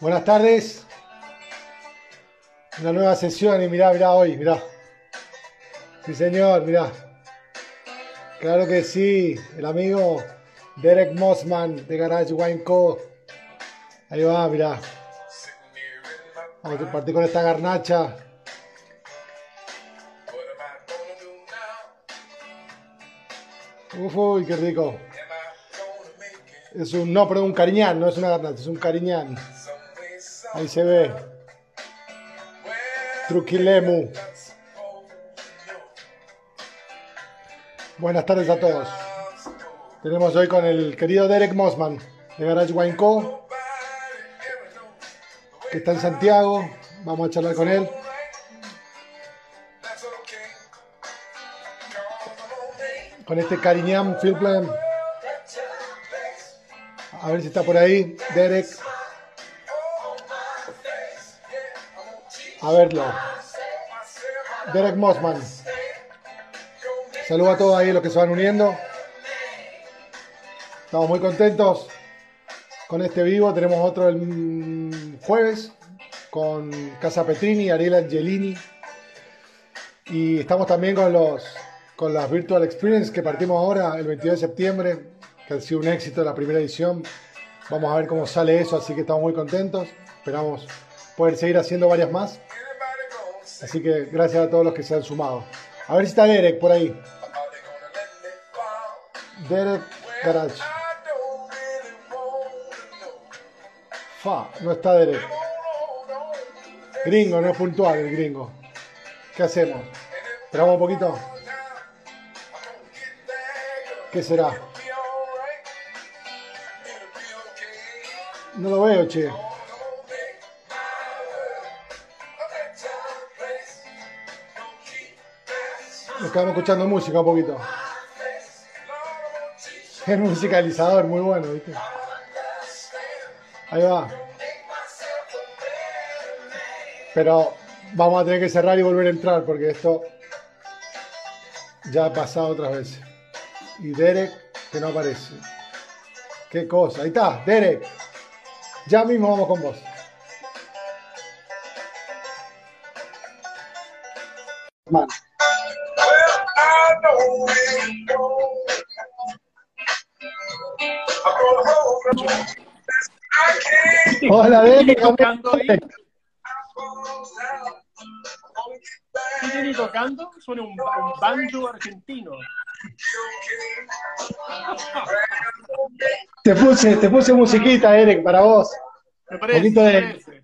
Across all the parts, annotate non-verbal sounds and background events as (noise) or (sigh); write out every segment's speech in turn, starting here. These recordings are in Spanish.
Buenas tardes. Una nueva sesión y mirá, mirá hoy, mirá. Sí, señor, mirá. Claro que sí, el amigo Derek Mossman de Garage Wine Co. Ahí va, mirá. Vamos a partir con esta garnacha. Uf, uy, qué rico. Es un, no, pero un cariñán, no es una garnacha, es un cariñán. Ahí se ve. Truquilemu. Buenas tardes a todos. Tenemos hoy con el querido Derek Mossman de Garage Wine Co. Que está en Santiago. Vamos a charlar con él. Con este Cariñán Field Plan. A ver si está por ahí. Derek. A verlo. Derek Mossman. Saludos a todos ahí los que se van uniendo. Estamos muy contentos con este vivo. Tenemos otro el jueves con Casa Petrini, Ariel Angelini. Y estamos también con los con las Virtual Experience que partimos ahora el 22 de septiembre, que ha sido un éxito la primera edición. Vamos a ver cómo sale eso, así que estamos muy contentos. Esperamos poder seguir haciendo varias más. Así que gracias a todos los que se han sumado. A ver si está Derek por ahí. Derek Garage. Fa, no está Derek. Gringo, no es puntual el gringo. ¿Qué hacemos? Esperamos un poquito. ¿Qué será? No lo veo, che. Nos quedamos escuchando música un poquito. El musicalizador, muy bueno, ¿viste? Ahí va. Pero vamos a tener que cerrar y volver a entrar porque esto ya ha pasado otras veces. Y Derek, que no aparece. Qué cosa. Ahí está, Derek. Ya mismo vamos con vos. Man. Hola, Derek. tocando tocando? Suena un, un banjo argentino. Te puse, te puse musiquita, Derek, para vos. Me parece. Poquito de- me parece.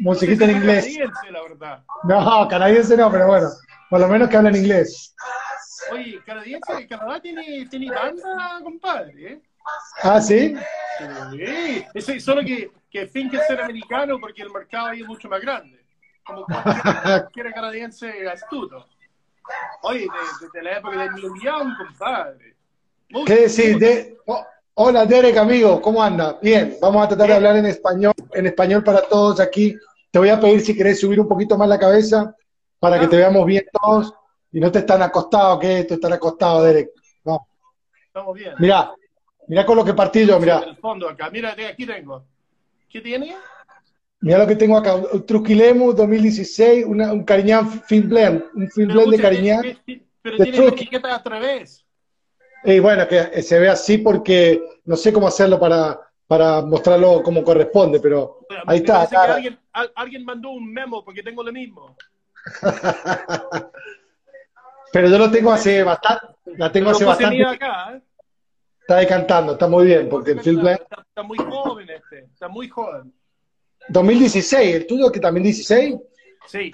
Musiquita en inglés. Canadiense, la verdad. No, canadiense no, pero bueno. Por lo menos que hablan inglés. Oye, canadiense, Canadá tiene, tiene banda, compadre. ¿eh? Ah, ¿sí? Sí. Ese- solo que, que finge ser americano porque el mercado ahí es mucho más grande. Como cualquier, (laughs) canadiense astuto. Oye, de- desde la época de Neil Young, compadre. Muy- ¿Qué decís? De... oh, hola, Derek, amigo, ¿cómo anda? Bien, vamos a tratar de hablar en español, en español para todos aquí. Te voy a pedir si querés subir un poquito más la cabeza para que te veamos bien todos y no te están acostado, que esto están acostado, Derek. Vamos. Estamos bien. Mirá, mirá con lo que partí yo, mirá. En el fondo acá. Mira, aquí tengo. ¿Qué tiene? Mirá lo que tengo acá, un Truquilemu 2016, una- un Cariñán Film Blend, un Film Blend de Cariñán. Pero de tiene etiqueta al revés. Y bueno, que se ve así porque no sé cómo hacerlo para, para mostrarlo como corresponde, pero ahí Me está. que alguien, al- alguien mandó un memo porque tengo lo mismo. (laughs) Pero yo lo tengo hace bastante, la tengo hace bastante. acá, ¿eh? Está decantando, está muy bien, porque el Film Blend está, está muy joven este, está muy joven. 2016, el tuyo que también 16. Sí.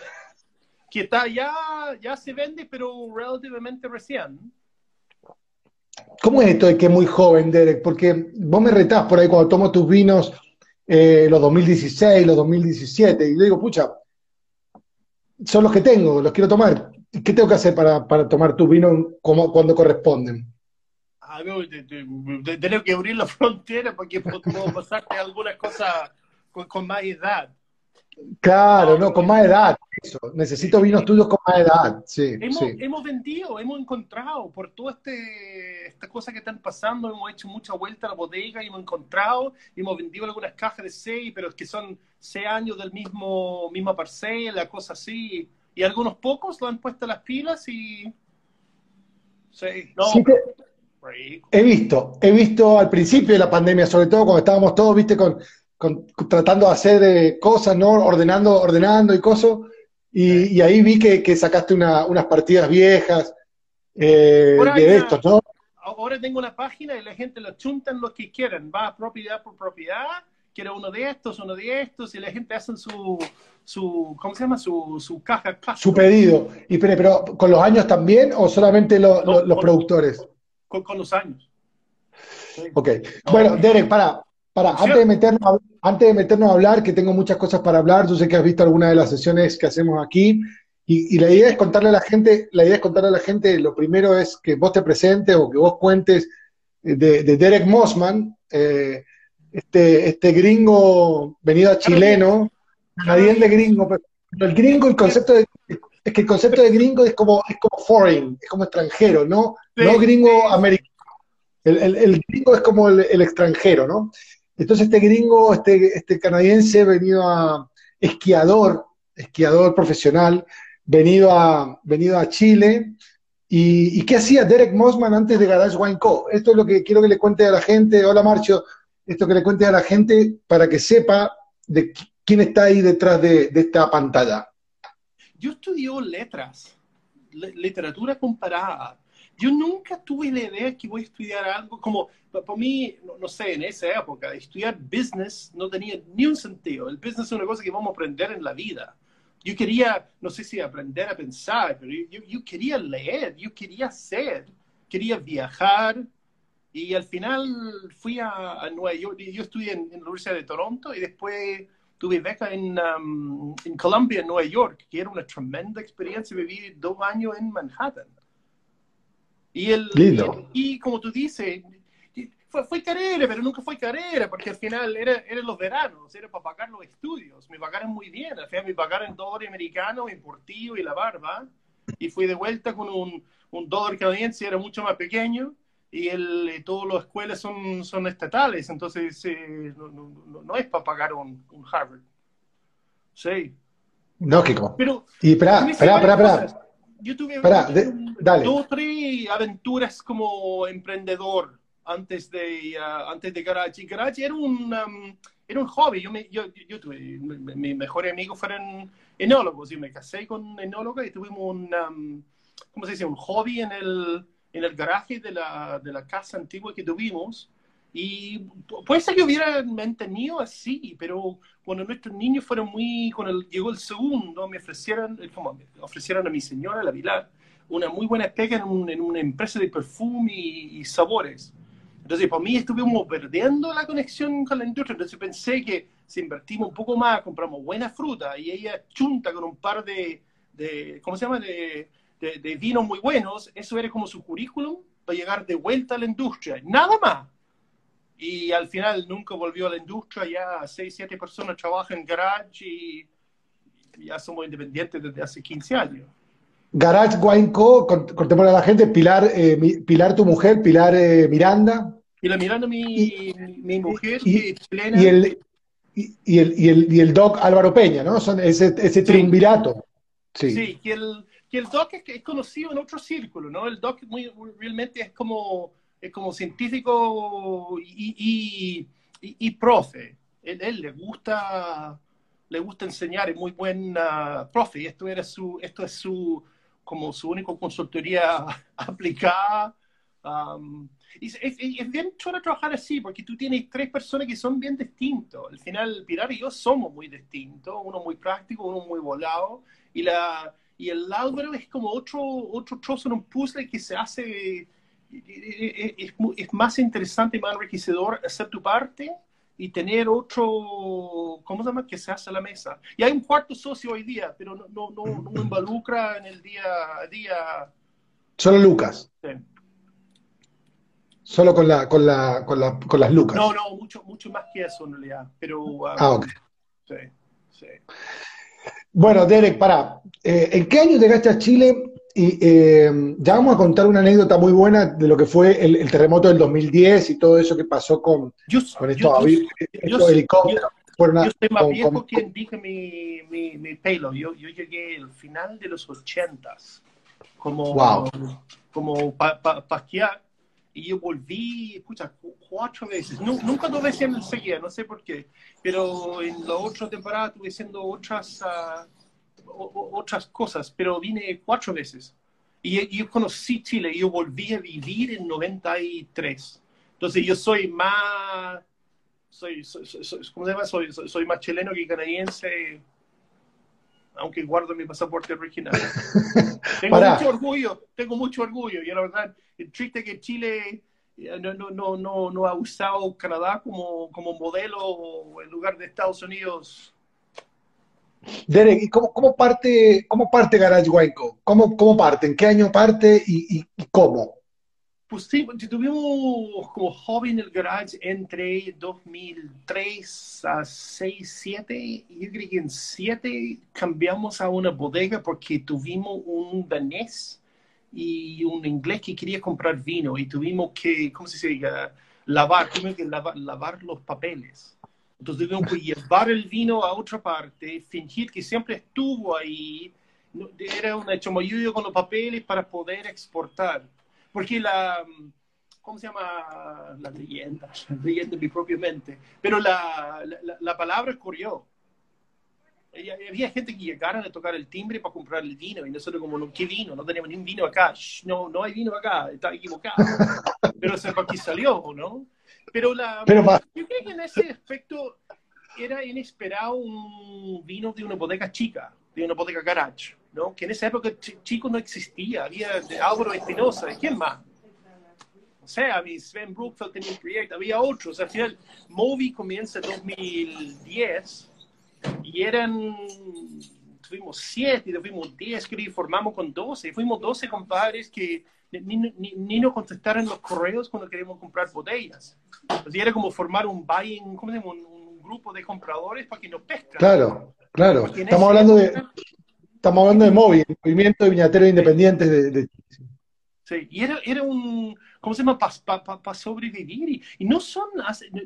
Que está ya, ya se vende, pero relativamente recién. ¿Cómo es esto de que es muy joven, Derek? Porque vos me retás por ahí cuando tomo tus vinos, eh, los 2016, los 2017, y yo digo, pucha, son los que tengo, los quiero tomar. ¿Qué tengo que hacer para, para tomar tus vinos como, cuando corresponden? A ver, te- te- te- tengo que abrir la (laughs) frontera porque puedo puedo pasarte algunas cosas con, con más edad. Claro, no, con más edad. Eso. Necesito vinos tuyos con más edad. Sí, hemos, sí. hemos vendido, hemos encontrado, por todas este, estas cosas que están pasando, hemos hecho mucha vuelta a la bodega y hemos encontrado, hemos vendido algunas cajas de seis, pero es que son seis años del mismo, misma parcela, cosas así. Y algunos pocos lo han puesto las pilas y. Sí, no. Sí te- He visto, he visto al principio de la pandemia, sobre todo cuando estábamos todos, viste, con, con- tratando de hacer eh, cosas, ¿no? Ordenando, ordenando y cosas. Y, y ahí vi que, que sacaste una- unas partidas viejas eh, de estos, ¿no? Ahora tengo una página y la gente lo chuntan lo que quieran, va propiedad por propiedad, quiere uno de estos, uno de estos, y la gente hace su, su ¿cómo se llama? Su, su caja custom. Su pedido. Y pero, pero ¿con los años también o solamente lo- No, lo- los con- productores? con, con los años. Sí. Ok. Bueno, Derek, para, para, antes de meternos a, antes de meternos a hablar, que tengo muchas cosas para hablar, yo sé que has visto algunas de las sesiones que hacemos aquí, y, y la idea es contarle a la gente, la idea es contarle a la gente, lo primero es que vos te presentes o que vos cuentes de, de Derek Mossman, eh, este, este gringo venido a chileno, canadiense gringo, pero el gringo, el concepto de, es que el concepto de gringo es como, es como foreign, es como extranjero, ¿no? Sí, no gringo sí. americano. El, el- el gringo es como el, el extranjero, ¿no? Entonces este gringo, este, este canadiense venido a esquiador, esquiador profesional, venido a, venido a Chile. ¿Y, y qué hacía Derek Mossman antes de Garage Wine Co? Esto es lo que quiero que le cuente a la gente. Hola Marcio, esto que le cuente a la gente para que sepa de qui- quién está ahí detrás de, de esta pantalla. Yo estudio letras, le- literatura comparada. Yo nunca tuve la idea que voy a estudiar algo como, pa- para mí, no, no sé, en esa época, estudiar business no tenía ni un sentido. El business es una cosa que vamos a aprender en la vida. Yo quería, no sé si aprender a pensar, pero yo, yo- quería leer, yo quería hacer, quería viajar. Y al final fui a, a Nueva York. Yo estudié en, en la Universidad de Toronto y después tuve beca en, um, en Columbia, en Nueva York, que era una tremenda experiencia. Viví dos años en Manhattan. Y, el, Lindo. y, y como tú dices, fue, fue carrera, pero nunca fue carrera, porque al final era, eran los veranos, era para pagar los estudios. Me pagaron muy bien, al final me pagaron dólar americano, mi portillo y la barba. Y fui de vuelta con un, un dólar canadiense, era mucho más pequeño. Y, el, y todas las escuelas son, son estatales, entonces eh, no, no, no, es para pagar un, un Harvard. Sí. Lógico. Pero Y espera, espera, espera. Yo tuve Espera, de- dale. dos o tres aventuras como emprendedor antes de, ah, antes de Garage. Y Garage era un, um, era un hobby. Yo, me, yo, yo tuve, mi- mis mejores amigos fueron enólogos. Yo me casé con enóloga y tuvimos un, um, ¿cómo se dice? Un hobby en el, en el garaje de la, de la casa antigua que tuvimos. Y pu- puede ser que hubiera mantenido así, pero cuando nuestros niños fueron muy, cuando llegó el segundo, me ofrecieron, eh, como ofrecieron a mi señora, la Pilar, una muy buena pega en, un- en una empresa de perfume y, y sabores. Entonces, para mí estuvimos perdiendo la conexión con la industria. Entonces pensé que si invertimos un poco más, compramos buena fruta y ella chunta con un par de, de ¿cómo se llama?, de, de, de vinos muy buenos, eso era como su currículum para llegar de vuelta a la industria. Nada más. Y al final nunca volvió a la industria, ya seis, siete personas trabajan en garage y ya somos independientes desde hace 15 años. Garage Wine Co, cont- contémosle a la gente, Pilar, eh, mi- Pilar tu mujer, Pilar eh, Miranda, Y la mirando mi, mi mujer, y- chilena, y el, y, y el, y, el, y el doc Álvaro Peña, ¿no? Son ese, ese triunvirato. Sí. Sí, que el, que el Doc es, es conocido en otro círculo, ¿no? El Doc muy, realmente es como, es como científico y, y, y- y profe. Él, él le gusta le gusta enseñar, es muy buen ah, profe. Y esto era su, esto es su como su única consultoría (laughs) aplicada. Um, y es, es- es bien chulo trabajar así, porque tú tienes tres personas que son bien distintos. Al final, Pilar y yo somos muy distintos, uno muy práctico, uno muy volado, y, la, y el Álvaro es como otro, otro trozo en un puzzle que se hace, es, es mu- es más interesante y más enriquecedor hacer tu parte y tener otro, ¿cómo se llama?, que se hace a la mesa. Y hay un cuarto socio hoy día, pero no, no, no, no involucra en el día a día. Solo Lucas, sí. solo con, la, con, la, con, la, con las Lucas. No, no, mucho, mucho más que eso en realidad. Pero, um, Ah, ok. sí. Sí. Bueno, Derek, para, eh, ¿en qué año llegaste a Chile? Y eh, ya vamos a contar una anécdota muy buena de lo que fue el, el terremoto del 2010 y todo eso que pasó con, Yo, con estos, yo, estos yo- helicópteros. Fueron a- yo soy más con- viejo con- que dije mi, mi, mi pelo. Yo, yo llegué al final de los ochentas, como, Wow. como pa, pa, pa esquiar, y yo volví, escucha, cu- cuatro veces. Nu- nunca dos veces en seguida, no sé por qué, pero en la otra temporada estuve haciendo otras, o- otras cosas, pero vine cuatro veces. Y y yo conocí Chile, y yo volví a vivir en 93. Entonces yo soy más soy, soy, soy, ¿cómo se llama? Soy, soy, soy más chileno que canadiense, aunque guardo mi pasaporte original. (laughs) tengo Pará. mucho orgullo, tengo mucho orgullo. Y la verdad, triste que Chile eh, no, no, no, no, no ha usado Canadá como, como modelo en lugar de Estados Unidos. Derek, ¿y cómo, cómo parte, cómo parte Garage Waco? ¿Cómo, cómo parte? ¿En qué año parte y, y- y cómo? Pues sí, tuvimos como hobby en el garage entre 2003 a 6, 7. Y yo creo que en 7 cambiamos a una bodega porque tuvimos un danés y un inglés que quería comprar vino y tuvimos que, ¿cómo se dice? Lavar, tuvimos que lavar, lavar los papeles. Entonces tuvimos que llevar el vino a otra parte, fingir que siempre estuvo ahí. Era una chamoyuyo con los papeles para poder exportar. Porque la, ¿cómo se llama? La leyenda, la leyenda mi propia mente. Pero la, la, la palabra corrió. Había gente que llegaron a tocar el timbre para comprar el vino y nosotros como, ¿qué vino? No tenemos ni un vino acá. Shh, no, no hay vino acá, está equivocado. (laughs) Pero se aquí salió, ¿no? Pero, la, Pero yo creo que en ese aspecto era inesperado un vino de una bodega chica, de una bodega garage, ¿no? Que en esa época ch- chico no existía, había de Álvaro Espinosa, ¿quién más? O sea, mi Sven Brookfeld tenía un proyecto, había otros. Al final, Movi comienza en 2010 y eran, tuvimos siete, tuvimos diez, creo, y formamos con 12. Y fuimos 12 compadres que ni, ni, ni nos contestaron los correos cuando queríamos comprar botellas. Era como formar un buying, ¿cómo se llama? Un, un grupo de compradores para que nos pescan. Claro, claro. Estamos hablando de, estamos hablando de móvil, movimiento de viñateros independientes de, de- Sí, y era, era un, ¿cómo se llama? Para sobrevivir. Y, y no son,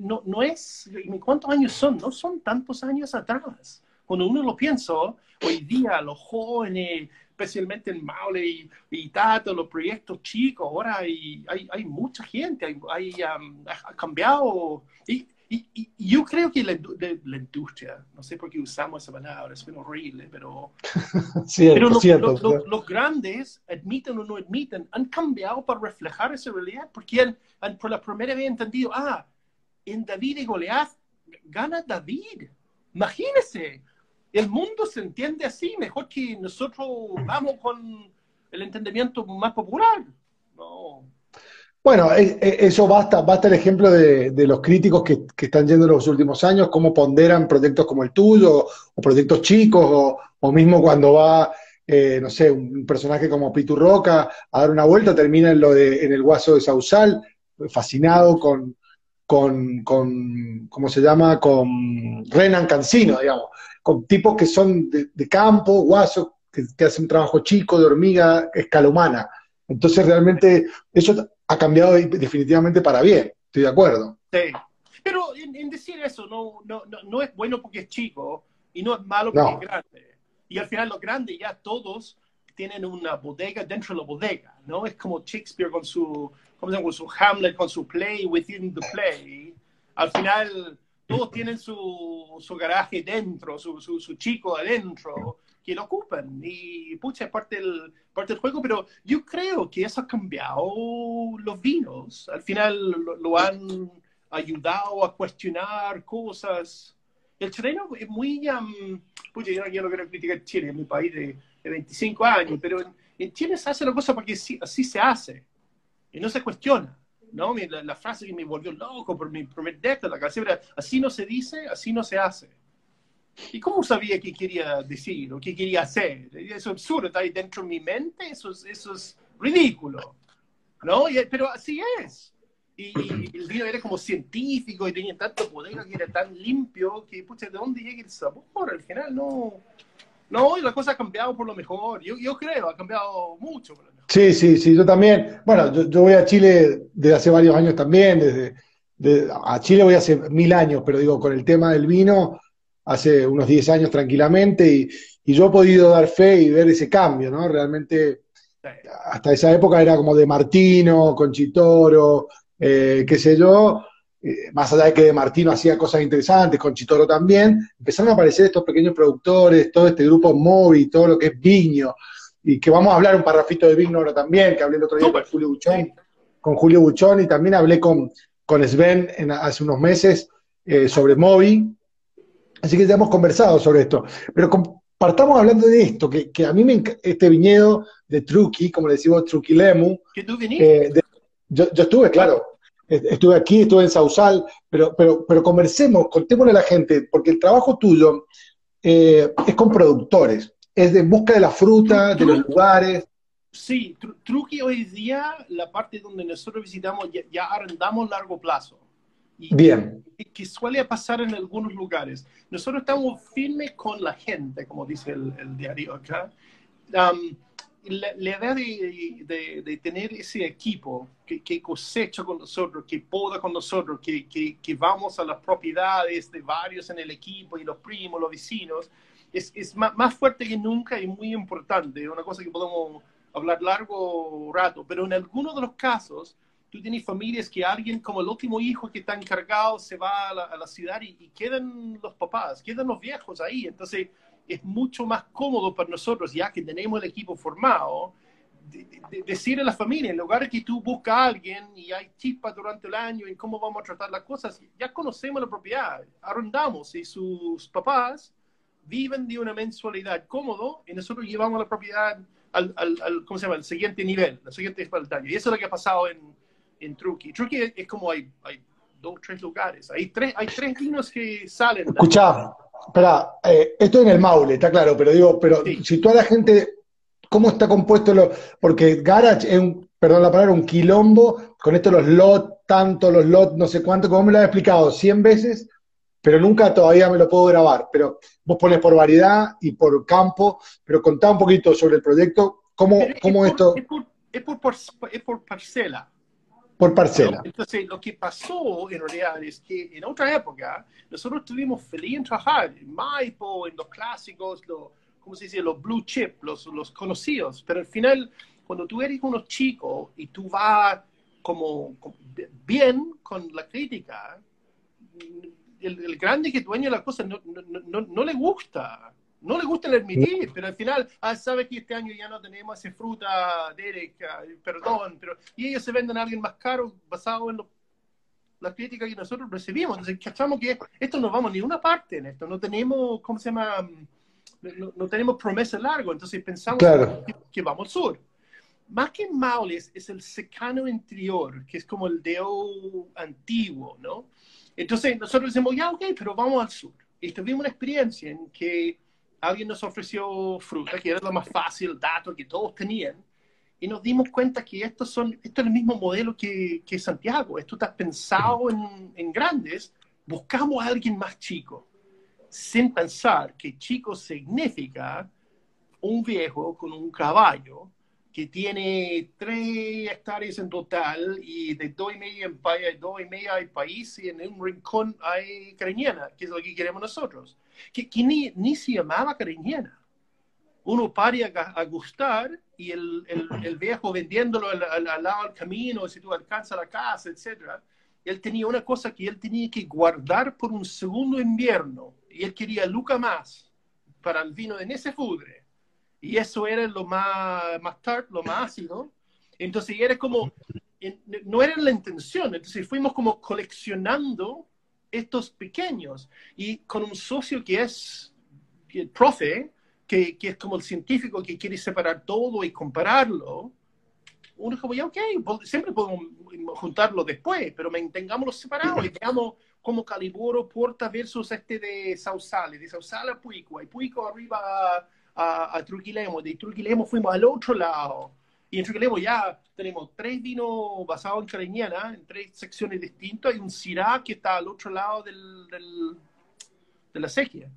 no, no es, ¿cuántos años son? No son tantos años atrás. Cuando uno lo piensa, hoy día los jóvenes, especialmente en Maule y, y Tato, los proyectos chicos, ahora hay, hay, hay mucha gente, hay, hay, um, ha cambiado. Y, y, yo creo que la, indu- de- la industria, no sé por qué usamos esa palabra, es horrible, pero (laughs) Cierto, cierto. los grandes, admiten o no admiten, han cambiado para reflejar esa realidad, porque han, han por la primera vez entendido, ah, en David y Goliat gana David. Imagínese, el mundo se entiende así, mejor que nosotros vamos con el entendimiento más popular. No. Bueno, e- e- eso basta, basta el ejemplo de, de los críticos que, que están yendo en los últimos años, cómo ponderan proyectos como el tuyo, o proyectos chicos, o, o mismo cuando va, eh, no sé, un personaje como Pitu Roca a dar una vuelta, termina en, lo de, en el Guaso de Sausal, fascinado con, con, con, ¿cómo se llama? Con Renan Cancino, digamos, con tipos que son de, campo, guasos, que, que hacen trabajo chico, de hormiga, escala humana. Entonces realmente eso ha cambiado definitivamente para bien, estoy de acuerdo. Sí. Pero en, en decir eso no, no, no, no es bueno porque es chico y no es malo porque No. es grande. Y al final los grandes ya todos tienen una bodega dentro de la bodega, ¿no? Es como Shakespeare con su, ¿cómo se llama? Con su Hamlet, con su play within the play. Al final todos tienen su, su garaje dentro, su, su, su chico adentro, que lo ocupan. Y pucha, es parte del, parte del juego, pero yo creo que eso ha cambiado los vinos. Al final lo, lo han ayudado a cuestionar cosas. El chileno es muy... um, pucha, yo, no- yo no quiero criticar Chile, es mi país de, de 25 años, pero en, en Chile se hace la cosa porque sí- así se hace y no se cuestiona. ¿no? La, la frase que me volvió loco por mi primer década, la era, así no se dice, así no se hace. ¿Y cómo sabía qué quería decir o qué quería hacer? Es absurdo, está ahí dentro de mi mente, eso es, eso es ridículo. ¿no? Y- pero así es. y, el vino era como científico y tenía tanto poder que era tan limpio que, pucha, ¿de dónde llega el sabor? Al final no. No, y la cosa ha cambiado por lo mejor. Yo, yo creo, ha cambiado mucho por lo mejor. Sí, sí, sí, yo también. Bueno, yo, voy a Chile desde hace varios años también, desde, a Chile voy hace mil años, pero digo, con el tema del vino, hace unos 10 años tranquilamente, y, y yo he podido dar fe y ver ese cambio, ¿no? Realmente, hasta esa época era como de Martino, Conchitoro, eh, qué sé yo, eh, más allá de que de Martino hacía cosas interesantes, con Chitoro también, empezaron a aparecer estos pequeños productores, todo este grupo móvil, todo lo que es Viño, y que vamos a hablar un parrafito de Viño ahora también, que hablé el otro día con Julio Buchón, con Julio Buchón, y también hablé con, con Sven hace unos meses eh, sobre Movi, así que ya hemos conversado sobre esto, pero partamos hablando de esto, que, a mí me este viñedo de Truqui, como le decimos Truquilemu, que tú viniste. yo, yo estuve, claro, estuve aquí, estuve en Sausal, pero, pero, pero conversemos, contémosle a la gente, porque el trabajo tuyo eh, es con productores, es de busca de la fruta, de los lugares. Sí, Truqui hoy día, la parte donde nosotros visitamos, ya, arrendamos largo plazo. Bien. Que suele pasar en algunos lugares. Nosotros estamos firmes con la gente, como dice el, diario acá. Um, la, idea de, de, tener ese equipo que, que, cosecha con nosotros, que poda con nosotros, que, que, vamos a las propiedades de varios en el equipo y los primos, los vecinos, es, es más, más, fuerte que nunca y muy importante. Una cosa que podemos hablar largo rato, pero en algunos de los casos, tú tienes familias que alguien, como el último hijo que está encargado, se va a la, a la ciudad y, y, quedan los papás, quedan los viejos ahí. Entonces, es mucho más cómodo para nosotros, ya que tenemos el equipo formado, decir a la familia, en lugar de que tú buscas a alguien y hay chispas durante el año en cómo vamos a tratar las cosas, ya conocemos la propiedad, arrendamos y sus papás viven de una mensualidad cómodo y nosotros llevamos la propiedad al, al, ¿cómo se llama? al siguiente nivel, al siguiente espaldaño. Y eso es lo que ha pasado en, en Truqui. Truqui es, como hay, hay dos, tres lugares, hay tres, hay tres vinos que salen. Escuchá, espera, eh, esto en el Maule, está claro, pero digo, pero si toda la gente, ¿cómo está compuesto? Lo, porque Garage es un, perdón la palabra, un quilombo, con esto los lot, tanto los lot, no sé cuánto, como me lo has explicado 100 veces, pero nunca todavía me lo puedo grabar. Pero vos pones por variedad y por campo, pero contá un poquito sobre el proyecto, cómo, cómo esto... es por, es por parcela. Por parcela. Entonces, lo que pasó en realidad es que en otra época nosotros estuvimos feliz en trabajar en Maipo, en los clásicos, los, ¿cómo se dice? Los blue chip, los, los conocidos. Pero al final, cuando tú eres unos chicos y tú vas como, bien con la crítica, el, el, grande que dueño de la cosa no, no, no, no le gusta no le gusta el admitir, pero al final, ah, sabe que este año ya no tenemos esa fruta, Derek, perdón, pero y ellos se venden a alguien más caro basado en la crítica que nosotros recibimos. Entonces, cachamos que esto no vamos ni una parte en esto, no tenemos, ¿cómo se llama? No, tenemos promesa largo, entonces pensamos que, vamos al sur. Más que Maules es el secano interior, que es como el deo antiguo, ¿no? Entonces nosotros decimos, ya, ok, pero vamos al sur. Y tuvimos una experiencia en que alguien nos ofreció fruta, que era lo más fácil, dato que todos tenían, y nos dimos cuenta que estos son, esto es el mismo modelo que, que Santiago, esto está pensado en, en, grandes, buscamos a alguien más chico, sin pensar que chico significa un viejo con un caballo que tiene tres hectáreas en total y de dos y media en país, dos y media hay país y en un rincón hay cariñena, que es lo que queremos nosotros que, ni, ni, se llamaba cariñena. Uno paría a, gustar y el, el, viejo vendiéndolo al, al, lado del camino, si tú alcanzas la casa, etc. Él tenía una cosa que él tenía que guardar por un segundo invierno y él quería luca más para el vino de ese fudre. Y eso era lo más, más tart, lo más ácido. Entonces era como, no era la intención. Entonces fuimos como coleccionando estos pequeños y con un socio que es el profe, que, que, es como el científico que quiere separar todo y compararlo, uno es como, ya, ok, siempre podemos juntarlo después, pero mantengámoslo separados y veamos como Caliboro Porta versus este de Sausale, de Sausale a Puico, y Puico arriba a, a, Truquilemo, de Truquilemo fuimos al otro lado, Y en Trequelebo ya tenemos tres vinos basados en cariñana, en tres secciones distintas, y un Syrah que está al otro lado del, del, de la sequía.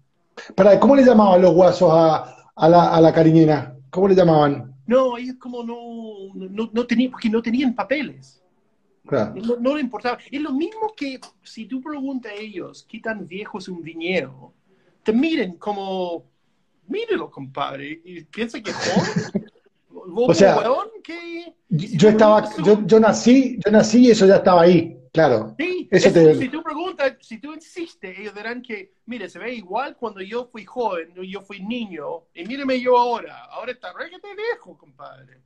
Para, ¿Cómo le llamaban los guasos a, a, la, a la cariñena? ¿Cómo le llamaban? No, ellos como no, no, no tenían, porque no tenían papeles. Claro. No, no le importaba. Es lo mismo que si tú preguntas a ellos qué tan viejo es un viñedo, te miren como, mírelo, compadre, y piensa que. (laughs) ¿Vos, O sea, que- Yo estaba, yo, yo nací, yo nací y eso ya estaba ahí, claro. Sí, Eso es- te- si tú preguntas, si tú insistes, ellos dirán que, mire, se ve igual cuando yo fui joven, yo fui niño, y míreme yo ahora, ahora está requete viejo, compadre.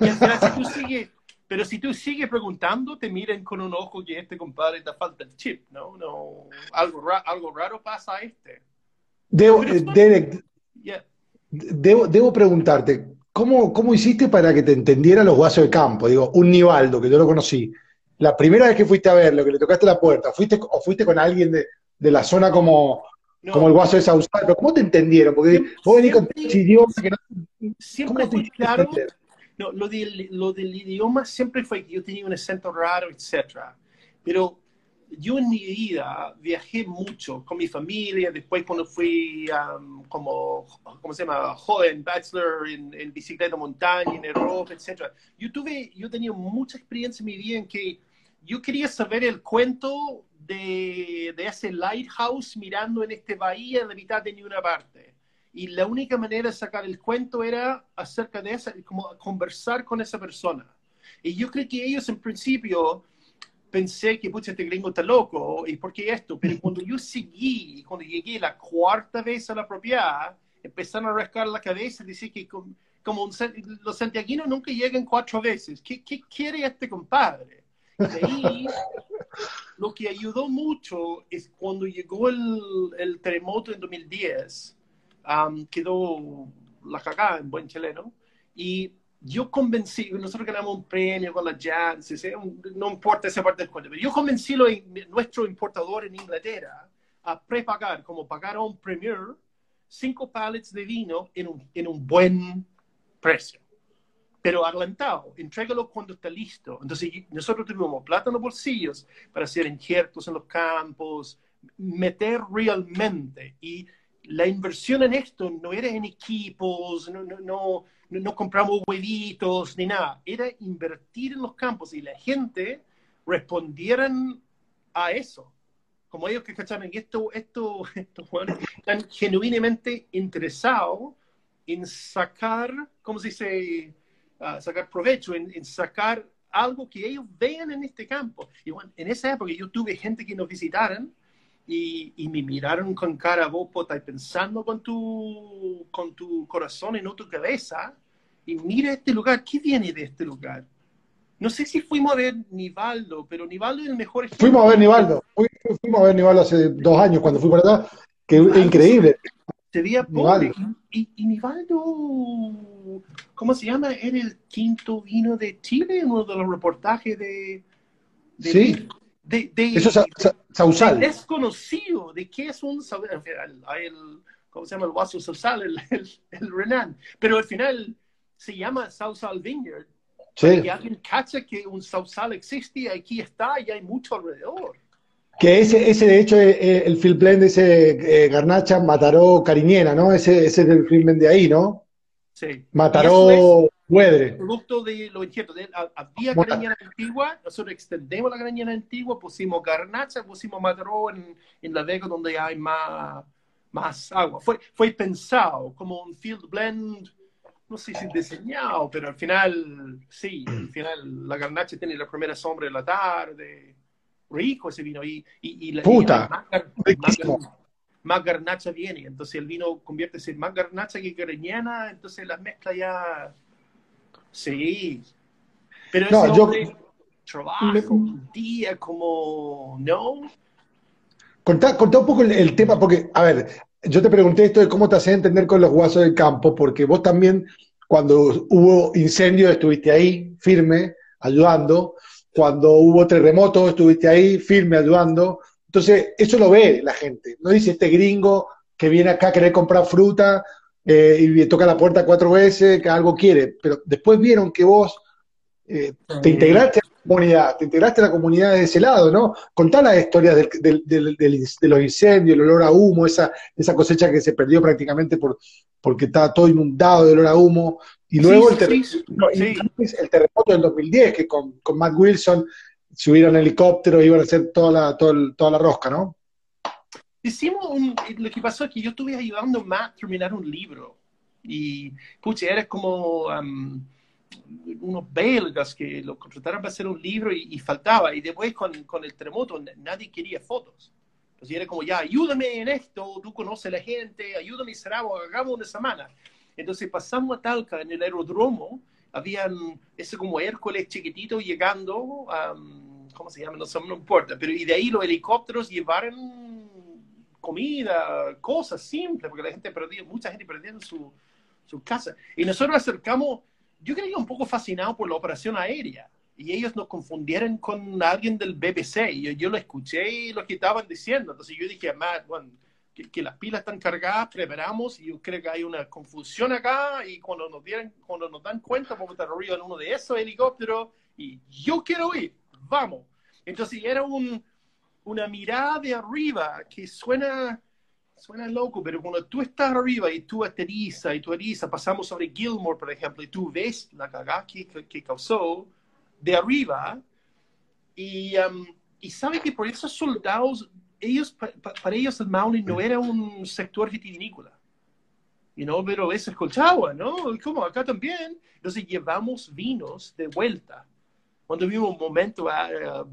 Y al final, si tú sigues, pero si tú sigues preguntando, te miran con un ojo que este compadre te falta el chip, ¿no? no algo, ra- algo raro pasa a este. Debo, Derek, Yeah. debo, debo preguntarte, ¿cómo, ¿cómo hiciste para que te entendiera los guasos de campo? Digo, un Nivaldo, que yo lo conocí. La primera vez que fuiste a verlo, que le tocaste la puerta, ¿fuiste, o fuiste con alguien de, de la zona como, No, como el guaso de Sausal? Pero ¿cómo te entendieron? Porque vos venís con Siempre- ese idioma que no... siempre ¿Cómo te fue claro? No, lo del, lo del idioma siempre fue que yo tenía un acento raro, etc. Pero yo en mi vida viajé mucho con mi familia, después cuando fui um, como, ¿cómo se llama? Joven, bachelor, en, en bicicleta montaña, en Europa, etc. Yo tuve, yo tenía mucha experiencia en mi vida en que yo quería saber el cuento de, de ese lighthouse mirando en este bahía en la mitad de ninguna parte. Y la única manera de sacar el cuento era acerca de esa, como conversar con esa persona. Y yo creo que ellos en principio pensé que, pucha, este gringo está loco, ¿y por qué esto? Pero (laughs) cuando yo seguí, cuando llegué la cuarta vez a la propiedad, empezaron a rascar la cabeza decir que como, como un los santiaguinos nunca llegan cuatro veces. ¿Qué, qué quiere este compadre? Y de ahí, (laughs) lo que ayudó mucho es cuando llegó el, el terremoto en 2010, um, quedó la cagada en buen chileno, y yo convencí, nosotros ganamos un premio con la ¿sí? no importa esa parte del cuento, pero yo convencí a nuestro importador en Inglaterra a prepagar, como pagar a un premier, cinco pallets de vino en un, en un buen precio. Pero adelantado, entrégalo cuando está listo. Entonces, nosotros tuvimos plata en los bolsillos para hacer injertos en los campos, meter realmente. Y la inversión en esto no era en equipos, no, no, no, no, no compramos huevitos ni nada. Era invertir en los campos y la gente respondieran a eso. Como ellos que cachaban que esto, esto, (laughs) estos hueones están genuinamente interesados en sacar, ¿cómo se dice? Ah, sacar provecho, en, en sacar algo que ellos vean en este campo. Y bueno, en esa época yo tuve gente que nos visitaran y, y me miraron con cara, vos estás pensando con tu, con tu corazón y no tu cabeza. Y mira este lugar, ¿qué viene de este lugar? No sé si fuimos a ver Nivaldo, pero Nivaldo es el mejor ejemplo. Fuimos a ver Nivaldo, Fui- fuimos a ver Nivaldo hace dos años cuando fui para allá, que es increíble. Se veía pobre. Nivaldo. Y, y Nivaldo, ¿cómo se llama? Era el quinto vino de Chile uno de los reportajes de. de Sí. De, de- Eso es Sa- Sa- de Sausal. desconocido de qué es un. sau- en fin, Hay el, ¿Cómo se llama? El Guaso Sausal, el, el, el Renan. Pero al final se llama Sausal Vineyard. Sí. Y alguien cacha que un Sausal existe y aquí está y hay mucho alrededor. Que ese, ese de hecho, es es el field blend de ese eh, Garnacha Mataró Cariñena, ¿no? Ese, ese es el field blend de ahí, ¿no? Sí. Mataró Huedre. producto de lo incierto. De- ha- había Bueno. grañana antigua, nosotros extendemos la grañana antigua, pusimos garnacha, pusimos mataró en, en La Vega donde hay más, más agua. Fue, fue pensado como un field blend, no sé si diseñado, pero al final, sí, al final la garnacha tiene la primera sombra de la tarde. Rico ese vino y, y, y la, Puta, y más, garnacha viene, entonces el vino convierte en más garnacha que greñana, entonces la mezcla ya Sí. Pero No, ese yo- trabaja un día como, ¿no? Contá, contá un poco el, el tema, porque, a ver, yo te pregunté esto de cómo te hacés entender con los guasos del campo, porque vos también, cuando hubo incendio, estuviste ahí, firme, ayudando. Cuando hubo terremoto, estuviste ahí, firme, ayudando. Entonces, eso lo ve la gente. No dice este gringo que viene acá a querer comprar fruta eh, y toca la puerta cuatro veces, que algo quiere, pero después vieron que vos eh, te integraste a la comunidad, te integraste a la comunidad de ese lado, ¿no? Contá las historias del, de los incendios, el olor a humo, esa, esa cosecha que se perdió prácticamente por, porque estaba todo inundado de olor a humo, y luego el, el, terremoto del 2010, que con, con Matt Wilson subieron helicóptero y iban a hacer toda la, toda la rosca, ¿no? Hicimos un, lo que pasó es que yo estuve ayudando a Matt a terminar un libro. Y, pucha, era como um, unos belgas que lo contrataron para hacer un libro y, faltaba. Y después con, con, el terremoto nadie quería fotos. Entonces era como, ya, ayúdame en esto, tú conoces a la gente, ayúdame, Sarabo, hagamos una semana. Entonces pasamos a Talca en el aeródromo, habían ese como Hércules chiquitito llegando, um, ¿cómo se llama? No, no importa, pero y de ahí los helicópteros llevaron comida, cosas simples, porque la gente perdía, mucha gente perdiendo su, su casa. Y nosotros acercamos, yo creía un poco fascinado por la operación aérea. Y ellos nos confundieron con alguien del BBC. Y yo, yo lo escuché y lo que estaban diciendo. Entonces yo dije, Matt, bueno, que, las pilas están cargadas, preparamos, y yo creo que hay una confusión acá, y cuando nos, dieran, cuando nos dan cuenta, vamos a estar arriba en uno de esos helicópteros, y yo quiero ir, vamos. Entonces era un, una mirada de arriba que suena, suena loco, pero cuando tú estás arriba y tú aterrizas y tú aterrizas, pasamos sobre Gilmore, por ejemplo, y tú ves la cagada que, que, causó de arriba, y, um, y sabes que por esos soldados, ellos, para ellos el Maui no era un sector vitivinícola. You know, pero es escuchaba, ¿no? Como acá también. Entonces llevamos vinos de vuelta. Cuando vimos un momento, uh,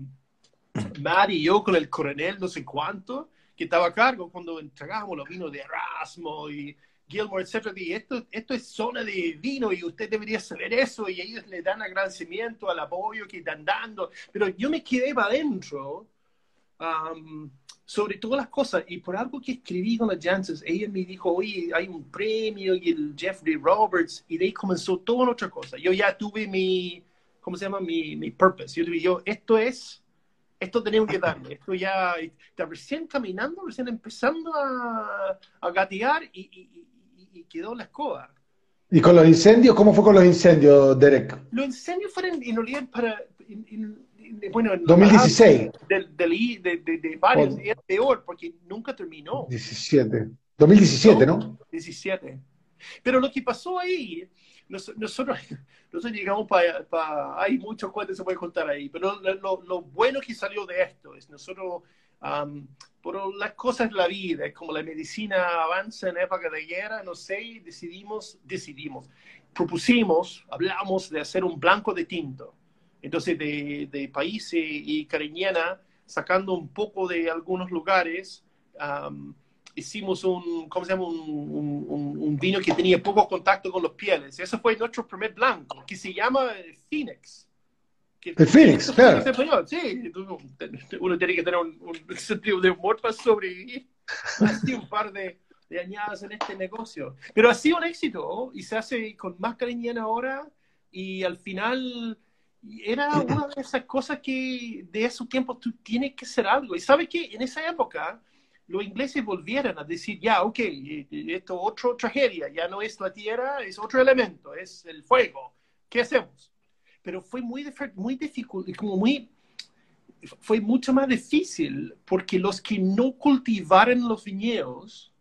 Matt y yo con el coronel no sé cuánto, que estaba a cargo cuando entregábamos los vinos de Erasmo y Gilmore, etc. Y esto, esto es zona de vino y usted debería saber eso y ellos le dan agradecimiento al apoyo que están dando. Pero yo me quedé para adentro um, sobre todas las cosas y por algo que escribí con las Janssens, ella me dijo, oye, hay un premio y el Jeffrey Roberts y de ahí comenzó toda otra cosa. Yo ya tuve mi, ¿cómo se llama? Mi, mi purpose. Yo tuve, yo, esto es esto tenemos que darle, esto ya está recién caminando, recién empezando a, a gatear y, y, y, quedó la escoba. ¿Y con los incendios? ¿Cómo fue con los incendios, Derek? Los incendios fueron en realidad para, bueno, en 2016. De, de, de, de varios, días peor, porque nunca terminó. 17. 2017, ¿no? 17. Pero lo que pasó ahí nosotros, (laughs) nosotros llegamos para, hay muchos cuentos se puede contar ahí, pero lo, lo, bueno que salió de esto es nosotros, por las cosas de la vida, como la medicina avanza en época de guerra, no sé, decidimos, decidimos, propusimos, hablamos de hacer un blanco de tinto. Entonces, de, de países y cariñana, sacando un poco de algunos lugares, hicimos un, ¿cómo se llama? Un, un, vino que tenía poco contacto con los pieles. Eso fue nuestro primer blanco, que se llama Phoenix. el Phoenix, claro. Sí, uno tiene que tener un, (laughs) sentido de humor para sobrevivir. (laughs) Así un par de, de, añadas en este negocio. Pero ha sido un éxito y se hace con más cariño ahora y al final era una de esas cosas que de esos tiempos tú tienes que hacer algo. Y sabes que en esa época los ingleses volvieran a decir, ya, ok, esto es otra tragedia, ya no es la tierra, es otro elemento, es el fuego, ¿qué hacemos? Pero fue muy, muy difícil, como muy, fue mucho más difícil porque los que no cultivaran los viñedos,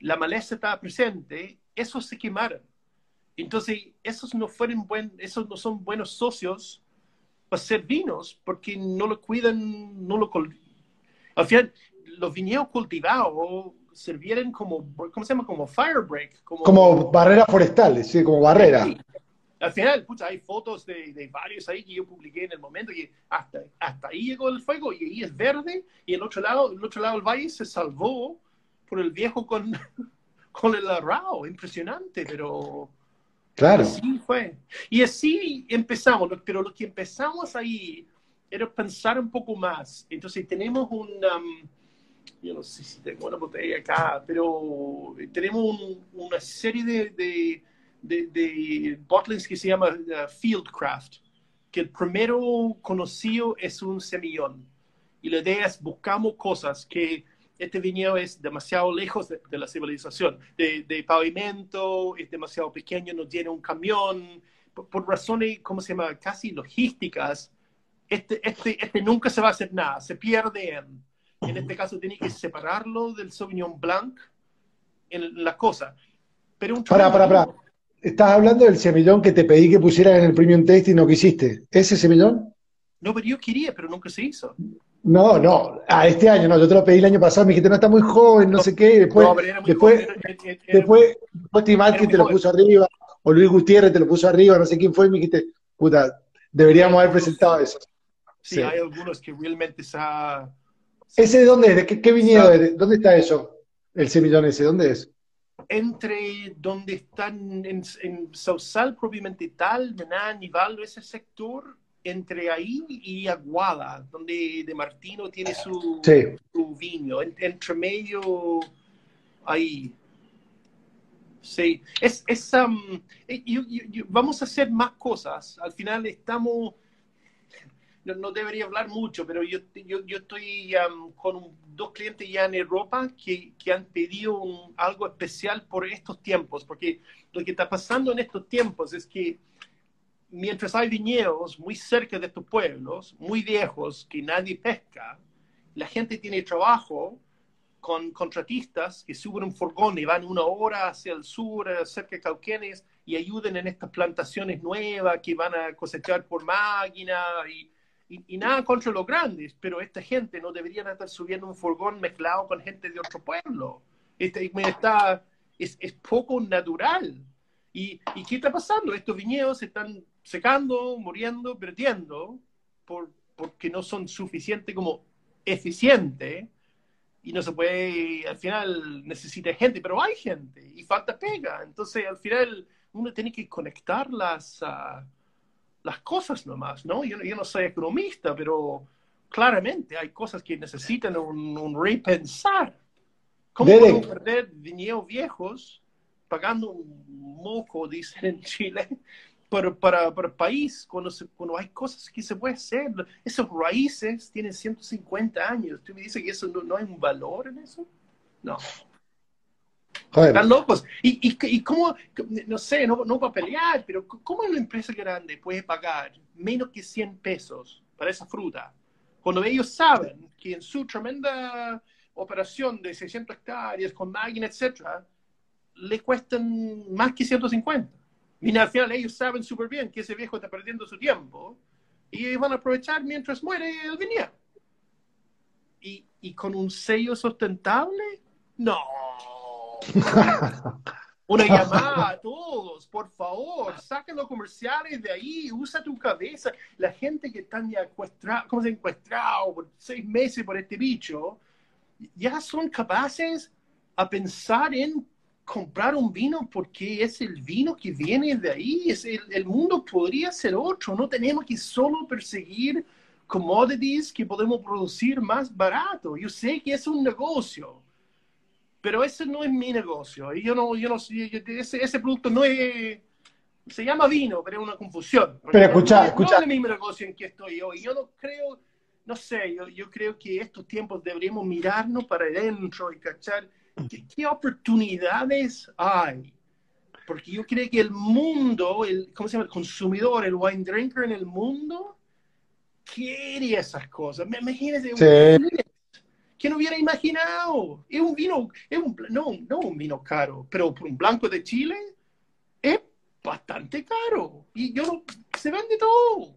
la maleza estaba presente, esos se quemaron. Entonces, esos no, fueron buen, esos no son buenos socios para hacer vinos porque no lo cuidan, no lo... Al final, los viñedos cultivados sirvieron como, ¿cómo se llama? Como firebreak. Como, como barreras forestales, sí, como barrera. Al final, pucha, hay fotos de, de, varios ahí que yo publiqué en el momento y hasta, hasta ahí llegó el fuego y ahí es verde y el otro lado, el otro lado del valle se salvó por el viejo con, (laughs) con el arrao. Impresionante, pero... Claro. Así fue. Y así empezamos, pero lo que empezamos ahí era pensar un poco más. Entonces tenemos un... Um, yo no sé si tengo una botella acá, pero tenemos una serie de, de, de, bottlings que se llama uh, Fieldcraft, que el primero conocido es un semillón. Y la idea es buscamos cosas que este viñedo es demasiado lejos de, la civilización, de, pavimento, es demasiado pequeño, no tiene un camión, por, razones, ¿cómo se llama?, casi logísticas, este, este, este nunca se va a hacer nada, se pierde en, en este caso tiene que separarlo del Sauvignon Blanc en la cosa. Pero para, para, para. Estás hablando del semillón que te pedí que pusieras en el Premium Taste y no quisiste. ¿Ese semillón? No, pero yo quería, pero nunca se hizo. No, no, a este año no, yo te lo pedí el año pasado, me dijiste, no, está muy joven, no, sé qué, después, después, después, después te lo puso arriba, o Luis Gutiérrez te lo puso arriba, no sé quién fue, y me dijiste, puta, deberíamos haber presentado eso. Sí, hay algunos que realmente se ha... ¿Ese de dónde es? ¿De qué, qué viñedo es? ¿Dónde está eso? El semillón ese, ¿dónde es? Entre donde están en, en Sausal propiamente tal, Mená, Nivaldo, ese sector, entre ahí y Aguada, donde De Martino tiene su, su viño, entre medio ahí. Sí, es, es um, eh, vamos a hacer más cosas. Al final estamos, no, debería hablar mucho, pero yo, yo, yo estoy con dos clientes ya en Europa que, que han pedido algo especial por estos tiempos, porque lo que está pasando en estos tiempos es que mientras hay viñedos muy cerca de estos pueblos, muy viejos, que nadie pesca, la gente tiene trabajo con contratistas que suben un furgón y van una hora hacia el sur, eh, cerca de Cauquenes, y ayuden en estas plantaciones nuevas que van a cosechar por máquina y, y, nada contra los grandes, pero esta gente no debería estar subiendo un furgón mezclado con gente de otro pueblo. Este, está, es, es poco natural. ¿Y, ¿Y, qué está pasando? Estos viñedos están secando, muriendo, perdiendo, por, porque no son suficientes como eficientes y no se puede, al final necesita gente, pero hay gente y falta pega. Entonces, al final, uno tiene que conectar las, ah, las cosas nomás, ¿no? Yo, yo, no soy economista, pero claramente hay cosas que necesitan un, un repensar. ¿Cómo podemos perder viñedos viejos pagando un moco, dicen en Chile, para, para, para el país, cuando, cuando hay cosas que se puede hacer. Esos raíces tienen 150 años. ¿Tú me dices que eso no, hay un valor en eso? No. Están locos. ¿Y, y, y cómo, no sé, no, no para pelear, pero cómo una empresa grande puede pagar menos que 100 pesos para esa fruta? Cuando ellos saben que en su tremenda operación de 600 hectáreas con máquina, etcétera, le cuestan más que 150. Y al final ellos saben súper bien que ese viejo está perdiendo su tiempo y van a aprovechar mientras muere el viñedo. ¿Y, y con un sello sustentable? No. (laughs) Una llamada a todos, por favor, saquen los comerciales de ahí, usa tu cabeza. La gente que está ya ¿cómo se encuestrado por seis meses por este bicho, ya son capaces a pensar en comprar un vino porque es el vino que viene de ahí. Es el, el, mundo podría ser otro. No tenemos que solo perseguir commodities que podemos producir más barato. Yo sé que es un negocio, pero ese no es mi negocio. Y yo no, yo no, ese, ese producto no es, se llama vino, pero es una confusión. Pero escucha, no, escucha. No es el mismo negocio en que estoy hoy. Yo no creo, no sé, yo, yo creo que estos tiempos deberíamos mirarnos para adentro y cachar ¿Qué, oportunidades hay? Porque yo creo que el mundo, el, ¿cómo se llama? El consumidor, el wine drinker en el mundo, quiere esas cosas. Imagínese, sí. ¿Quién hubiera imaginado? Es un vino, es un, no, no un vino caro, pero por un blanco de Chile es bastante caro. Y yo no, se vende todo.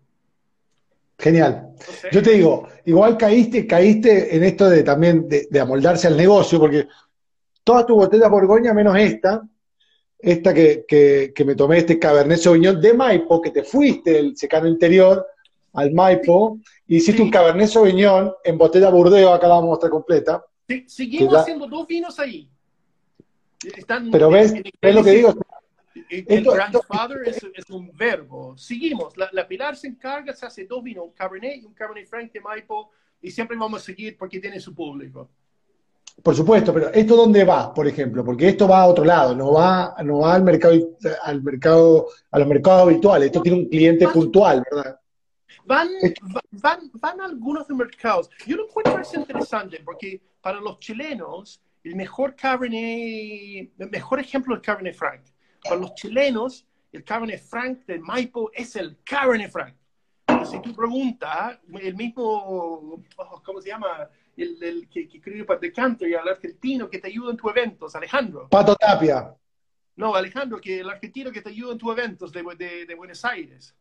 Genial. Yo te digo, igual caíste, caíste en esto de también de, de amoldarse al negocio, porque todas tus botellas Borgoña menos esta, esta que, que, me tomé, este Cabernet Sauvignon de Maipo, que te fuiste del secano interior al Maipo, hiciste un Cabernet Sauvignon en botella Burdeos, acá la vamos a mostrar completa. Sí, seguimos haciendo dos vinos ahí. Pero ves, ves lo que digo. El, grandfather es, es, un verbo. Seguimos. La, la, Pilar se encarga, se hace dos vinos, un Cabernet y un Cabernet Franc de Maipo, y siempre vamos a seguir porque tiene su público. Por supuesto, pero ¿esto dónde va, por ejemplo? Porque esto va a otro lado, no va, no va al mercado, al mercado, a los mercados habituales. Esto tiene un cliente puntual, ¿verdad? Van, van, van a algunos mercados. Yo lo encuentro interesante porque para los chilenos, el mejor Cabernet, el mejor ejemplo del Cabernet Franc. Para los chilenos, el Cabernet Franc de Maipo es el Cabernet Franc. Si tú preguntas, el mismo, oh, ¿cómo se llama? El, el que, que escribe para The Country, el argentino que te ayuda en tus eventos, Alejandro. Pato Tapia. No, Alejandro, que el argentino que te ayuda en tus eventos de, de, de Buenos Aires.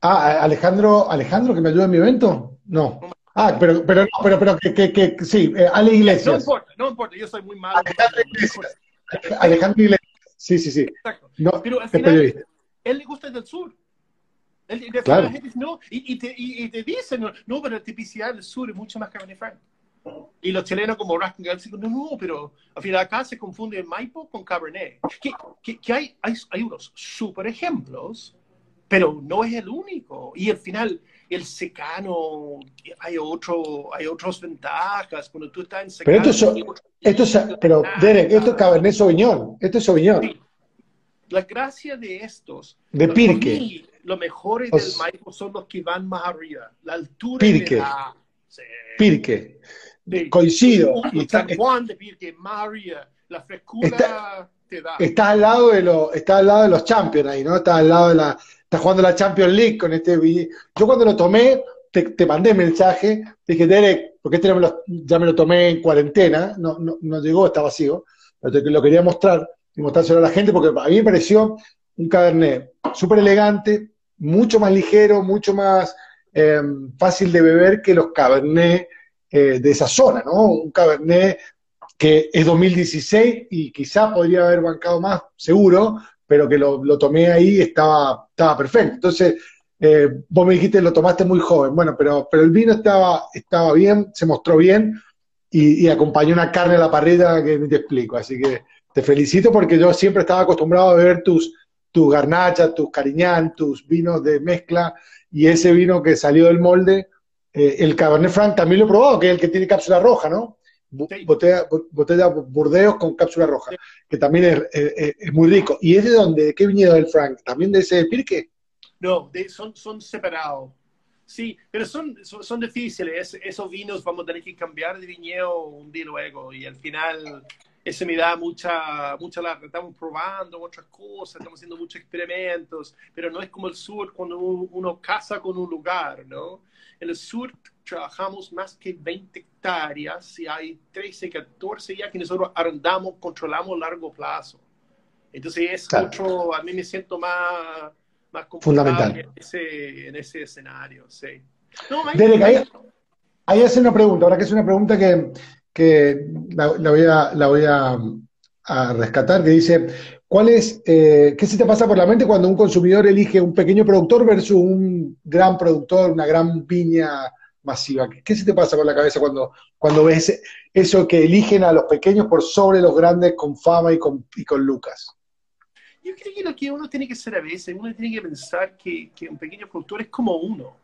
Ah, Alejandro, Alejandro que me ayuda en mi evento. No. Ah, pero, pero, pero, pero que, que, que sí, eh, Ale Iglesias. No importa, no importa, yo soy muy malo. Alejandro Iglesias. Alejandro Iglesias. Sí, sí, sí. Exacto. No, pero al final, él le gusta del sur. Él, Claro. la gente dice, no, y, y te, y, y te dicen, no, pero la tipicidad del sur es mucho más Cabernet Franc. Y los chilenos como Raskin no, no, pero al final acá se confunde el Maipo con Cabernet. Que, que, que hay, hay, hay unos super ejemplos, pero no es el único. Y al final, el secano, hay, otro, hay otras ventajas. Cuando tú estás en secano... Pero esto es, esto es pero Derek, esto es Cabernet Sauvignon. Esto es Sauvignon. Sí. La gracia de estos... De Pirque. Los mejores del Maipo son los que van más arriba. La altura Pirque. de la... Sí. Pirque. Sí. Coincido. Y está- San Juan de Pirque, arriba. La frescura Está- te da. Está al lado de los, está al lado de los champions ahí, ¿no? Está al lado de la, está jugando la Champions League con este Yo cuando lo tomé, te, te mandé mensaje, dije, Derek, porque este no me lo- ya me lo tomé en cuarentena, no, no, no llegó, está vacío, pero te lo quería mostrar y mostrárselo a la gente porque a mí me pareció un cabernet súper elegante, mucho más ligero, mucho más eh, fácil de beber que los cabernet eh, de esa zona, ¿no? Un cabernet que es 2016 y quizá podría haber bancado más, seguro, pero que lo, tomé ahí estaba, estaba perfecto. Entonces, eh, vos me dijiste lo tomaste muy joven, bueno, pero, pero el vino estaba, estaba bien, se mostró bien y, y acompañó una carne a la parrilla que ni te explico. Así que te felicito porque yo siempre estaba acostumbrado a beber tus, tus garnachas, tus cariñán, tus vinos de mezcla y ese vino que salió del molde, eh, el Cabernet Franc también lo he probado, que es el que tiene cápsula roja, ¿no? Botella, bo- botella Burdeos con cápsula roja, que también es, es- es muy rico. ¿Y es de dónde? ¿De qué viñedo del Frank? ¿También de ese Pirque? No, de- son, son separados. Sí, pero son, son, son difíciles. Es- esos vinos vamos a tener que cambiar de viñedo un día luego. Y al final, eso me da mucha, mucha larga. Estamos probando otras cosas, estamos haciendo muchos experimentos, pero no es como el sur cuando uno, uno casa con un lugar, ¿no? En el sur trabajamos más que 20 hectáreas y hay 13, 14 ya que nosotros arrendamos, controlamos a largo plazo. Entonces es Claro. otro, a mí me siento más, más Fundamental. En, ese, en ese escenario, sí. No, hay- Derek, ahí, ahí hace una pregunta, ahora que es una pregunta que, que la, la voy, a, la voy a, a rescatar, que dice, ¿cuál es, eh, qué se te pasa por la mente cuando un consumidor elige un pequeño productor versus un gran productor, una gran piña masiva? ¿Qué, se te pasa por la cabeza cuando, cuando ves eso que eligen a los pequeños por sobre los grandes con fama y con, y con lucas? Yo creo que lo que uno tiene que hacer a veces, uno tiene que pensar que, que un pequeño productor es como uno.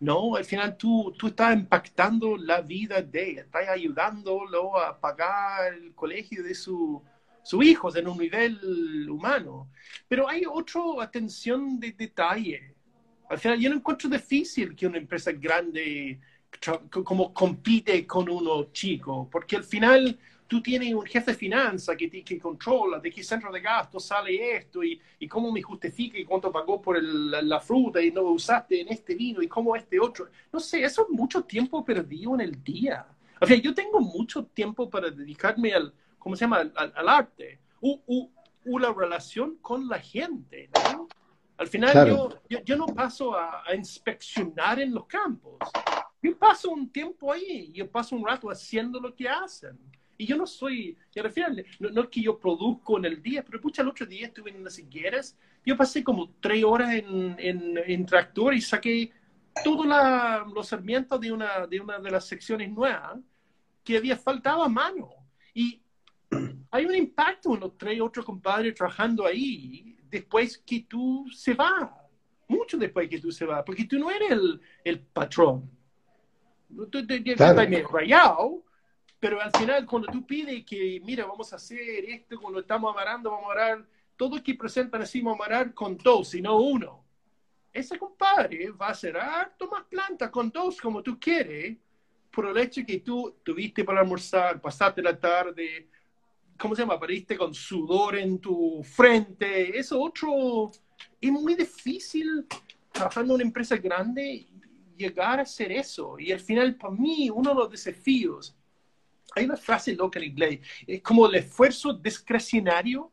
No, al final tú, tú estás impactando la vida de él, estás ayudándolo a pagar el colegio de su, sus hijos en un nivel humano. Pero hay otra atención de detalle. Al final yo no encuentro difícil que una empresa grande como compite con uno chico, porque al final tú tienes un jefe de finanzas que, te- que controla de qué centro de gasto sale esto y, y cómo me justifica y cuánto pagó por el- la, la fruta y no usaste en este vino y cómo este otro. No sé, eso es mucho tiempo perdido en el día. O sea, yo tengo mucho tiempo para dedicarme al, ¿cómo se llama?, al, al arte, u la relación con la gente, ¿no? Al final Claro. yo, yo, yo no paso a, a inspeccionar en los campos. Yo paso un tiempo ahí, yo paso un rato haciendo lo que hacen. Y yo no soy, y al final, no, no es que yo produzco en el día, pero pucha, el otro día estuve en las higueras, yo pasé como tres horas en, en, en tractor y saqué todos los sarmientos de una, de una de las secciones nuevas que había faltado a mano. Y hay un impacto en los tres otros compadres trabajando ahí después que tú se va, mucho después que tú se va, porque tú no eres el, el patrón. Tú, tú Claro. estás rayado, pero al final cuando tú pides que, mira, vamos a hacer esto, cuando estamos amarando, vamos a amarrar, todos que presentan así vamos a amarrar con dos y no uno. Ese compadre va a hacer harto más planta con dos como tú quieres, por el hecho que tú tuviste para almorzar, pasaste la tarde, ¿cómo se llama? Pariste con sudor en tu frente. Eso otro, es muy difícil trabajando en una empresa grande llegar a hacer eso. Y al final, para mí, uno de los desafíos, hay una frase loca en inglés, es como el esfuerzo discrecionario,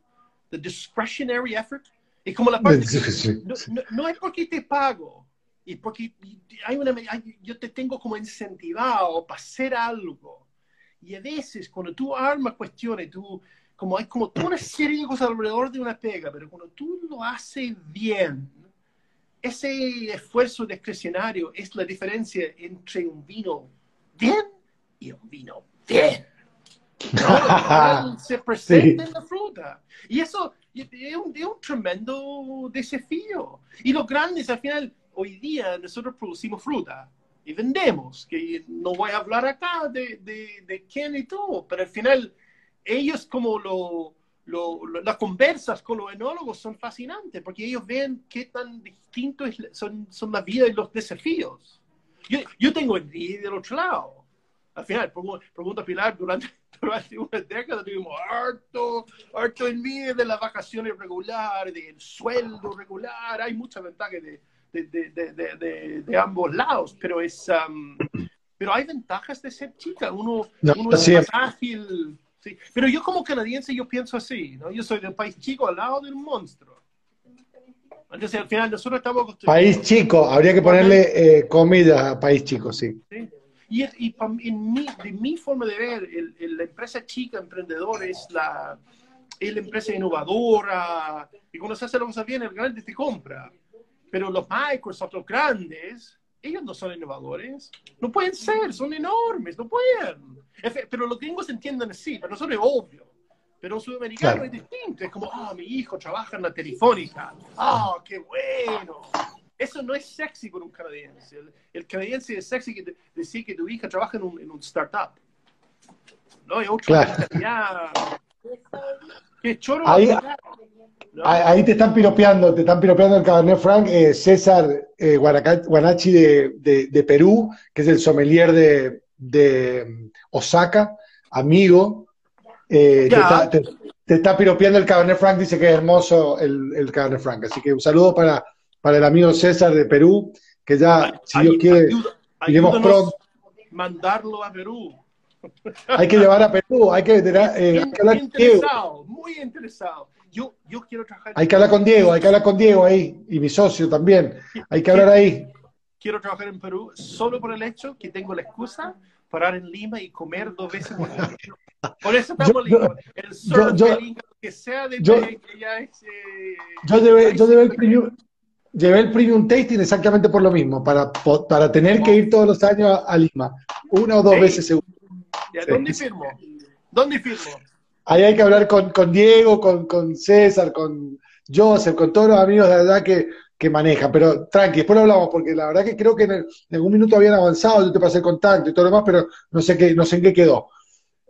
the discretionary effort. Es como la parte, no, no es porque te pago, y porque hay una, yo te tengo como incentivado para hacer algo. Y a veces cuando tú armas cuestiones, tú, como hay como toda una serie de cosas alrededor de una pega, pero cuando tú lo haces bien, ese esfuerzo discrecionario es la diferencia entre un vino bien y un vino bien. (laughs) se presenta en la fruta. Y eso es un, es un tremendo desafío. Y los grandes, al final, hoy día nosotros producimos fruta y vendemos, que no voy a hablar acá de, de, de quién y todo, pero al final ellos como lo, lo, las conversas con los enólogos son fascinantes, porque ellos ven qué tan distintos son, son la vida y los desafíos. Yo, yo tengo el día del otro lado. Al final, pregunta Pilar, durante, (laughs) durante una década tuvimos harto, harto envidia de las vacaciones regulares, del sueldo regular, hay muchas ventajas de, de, de, ambos lados, pero es um, (clears throat) pero hay ventajas de ser chica, uno, uno es más ágil, ¿sí? pero yo como canadiense yo pienso así, ¿no? yo soy de un país chico al lado de un monstruo. Entonces al final nosotros estamos País chico, habría que ponerle eh, comida a país chico, sí. ¿Sí? Y, y en mi, de mi forma de ver, el, la empresa chica, emprendedor, es la, es la empresa innovadora, y cuando se hace lo que bien, el grande te compra. Pero los Microsoft, los grandes, ellos no son innovadores. No pueden ser, son enormes, no pueden. Pero los gringos entienden así, pero nosotros es obvio. Pero un sudamericano es distinto. Es como, ah, mi hijo trabaja en la telefónica. Ah, qué bueno. Eso no es sexy con un canadiense. El, canadiense es sexy que decir que tu hija trabaja en un, en un startup. No, hay otra claro. Qué choro. Ahí te están piropeando, te están piropeando el Cabernet Franc, eh, César eh, Guanachi de, Perú, que es el sommelier de, mm, Osaka, amigo. Eh, te, está, piropeando el Cabernet Franc, dice que es hermoso el, el Cabernet Franc. Así que un saludo para, para el amigo César de Perú, que ya, si Dios quiere, iremos pronto. Mandarlo a Perú. Hay que llevar a Perú, hay que, eh, muy interesado, muy interesado yo, yo quiero trabajar. Hay que hablar con Diego, hay que hablar con Diego ahí, y mi socio también. Hay que hablar ahí. Quiero trabajar en Perú solo por el hecho que tengo la excusa para ir en Lima y comer dos veces por día. Por eso estamos yo, El surf yo, que sea de yo, que ya es, eh, yo llevé, yo llevé el premium, llevé el premium tasting exactamente por lo mismo, para, para tener que ir todos los años a, Lima, una o dos veces seguro. ¿Dónde firmo? ¿Dónde firmo? Ahí hay que hablar con, con Diego, con, con, César, con Joseph, con todos los amigos de allá que, que manejan. Pero tranqui, después lo hablamos, porque la verdad que creo que en, algún minuto habían avanzado, yo te pasé el contacto y todo lo demás, pero no sé, qué, no sé en qué quedó.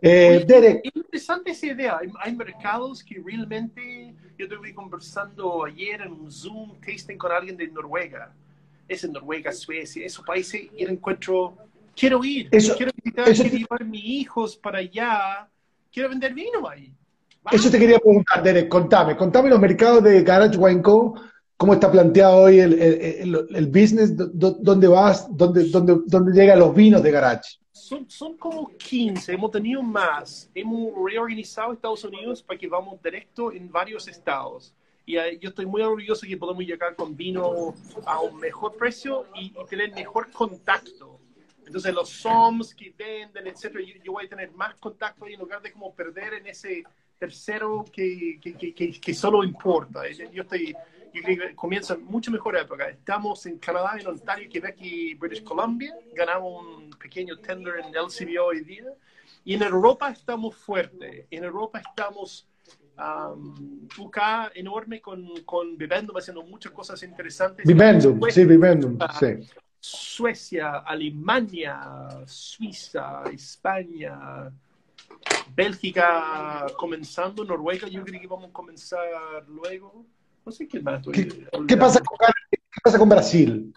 Eh, Derek. Es interesante esa idea. Hay, mercados que realmente. Yo estuve conversando ayer en un Zoom tasting con alguien de Noruega. Es en Noruega, Suecia, esos países, y encuentro. Quiero ir, quiero visitar, quiero llevar a mis hijos para allá quiero vender vino ahí. Eso te quería preguntar, Derek, contame, contame los mercados de Garage Wine Co., cómo está planteado hoy el, el, el, business, dónde vas, dónde, dónde, dónde llegan los vinos de Garage. Son, son como 15, hemos tenido más. Hemos reorganizado Estados Unidos para que vamos directo en varios estados. Y yo estoy muy orgulloso que podemos llegar con vino a un mejor precio y, y tener mejor contacto entonces los SOMs que venden, etcétera, yo, voy a tener más contacto ahí en lugar de como perder en ese tercero que, que, que, que solo importa. Yo estoy, yo creo que comienza mucho mejor época. Estamos en Canadá, en Ontario, Quebec y British Columbia. Ganamos un pequeño tender en LCBO hoy día. Y en Europa estamos fuertes. En Europa estamos um, UK enorme con, con Vivendum haciendo muchas cosas interesantes. Vivendum, sí, Vivendum, sí. Suecia, Alemania, Suiza, España, Bélgica comenzando, Noruega, yo creo que vamos a comenzar luego. No sé qué más. ¿Qué, ¿qué pasa, con, ¿Qué pasa con Brasil?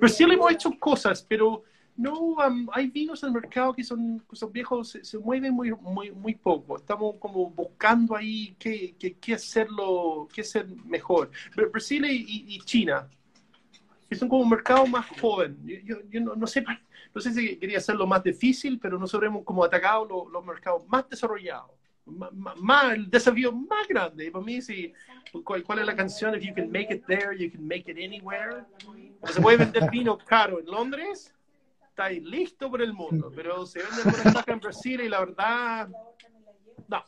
Brasil hemos hecho cosas, pero No, um, hay vinos en el mercado que son, son viejos, se, se, mueven muy, muy, muy poco. Estamos como buscando ahí qué, qué, qué hacerlo, qué hacer mejor. Brasil y, y, China, que son como un mercado más joven. Yo, yo, yo no, no, sé, (laughs) no sé si quería hacerlo más difícil, pero nosotros hemos como atacado los, los mercados más desarrollados. Más, el desafío más grande. para mí, si, ¿cuál, ¿cuál, es la canción? If you can make it there, you can make it anywhere. Se puede vender (laughs) vino caro en Londres, está listo por el mundo, pero se vende por estaca en Brasil y la verdad, no,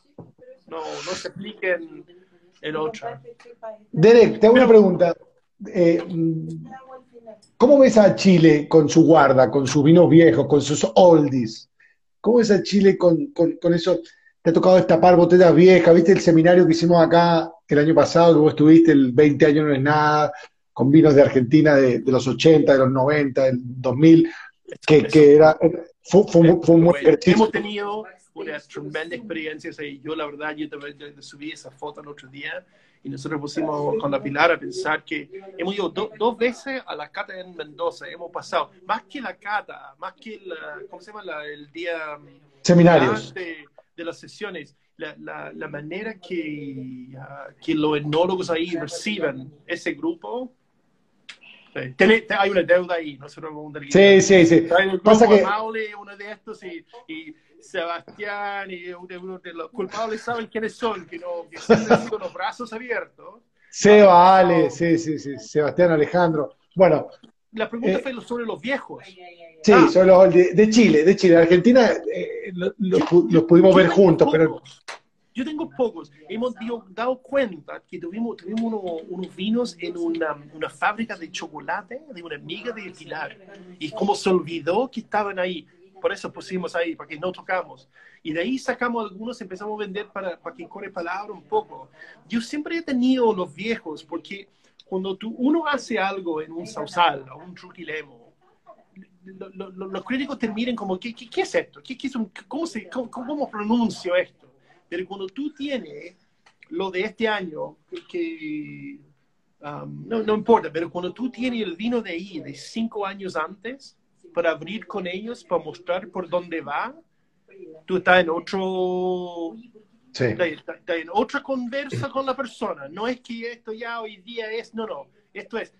no, no se apliquen en otra. Derek, te hago una pregunta. Eh, ¿Cómo ves a Chile con su guarda, con sus vinos viejos, con sus oldies? ¿Cómo ves a Chile con, con, con eso? Te ha tocado destapar botellas viejas, ¿viste el seminario que hicimos acá el año pasado, que vos estuviste, el 20 años no es nada, con vinos de Argentina de, de los 80, de los 90, del 2000, que, que era, fue, fue, fue muy ejercicio. Hemos tenido una tremenda experiencia, sea, yo la verdad, yo te, subí esa foto el otro día, y nosotros pusimos con la Pilar a pensar que hemos ido do, dos veces a la cata en Mendoza, hemos pasado, más que la cata, más que el, ¿cómo se llama? La, el día... Seminarios. De, de las sesiones, la, la, la manera que, uh, que los etnólogos ahí reciben ese grupo, Sí. Hay una deuda ahí, no se un Sí, sí, sí. Pasa que... Maule, uno de estos, y, y Sebastián, y uno de los culpables saben quiénes son, que, no, que siempre con los brazos abiertos. Seba, Ale, sí, sí, sí, Sebastián Alejandro. Bueno. La pregunta eh, fue sobre los viejos. Sí, ah. sobre los de, de, Chile, de Chile. Argentina eh, los lo, lo pudimos ver juntos, pero yo tengo pocos. Hemos dio, dado cuenta que tuvimos, tuvimos uno, unos vinos en una, una, fábrica de chocolate de una amiga de Pilar. Y como se olvidó que estaban ahí. Por eso pusimos ahí, para que no tocamos. Y de ahí sacamos algunos, empezamos a vender para, para que corre palabra un poco. Yo siempre he tenido los viejos, porque cuando tú, uno hace algo en un sausal o un truquilemo, lo, lo, los críticos te miran como, ¿qué, qué, qué es esto? ¿Qué, qué es un, cómo, se, cómo, ¿Cómo pronuncio esto? Pero cuando tú tienes lo de este año, que, um, no, no, importa, pero cuando tú tienes el vino de ahí de cinco años antes, para abrir con ellos, para mostrar por dónde va, tú estás en otro... Sí. Está, está en otra conversa con la persona. No es que esto ya hoy día es, no, no. Esto es,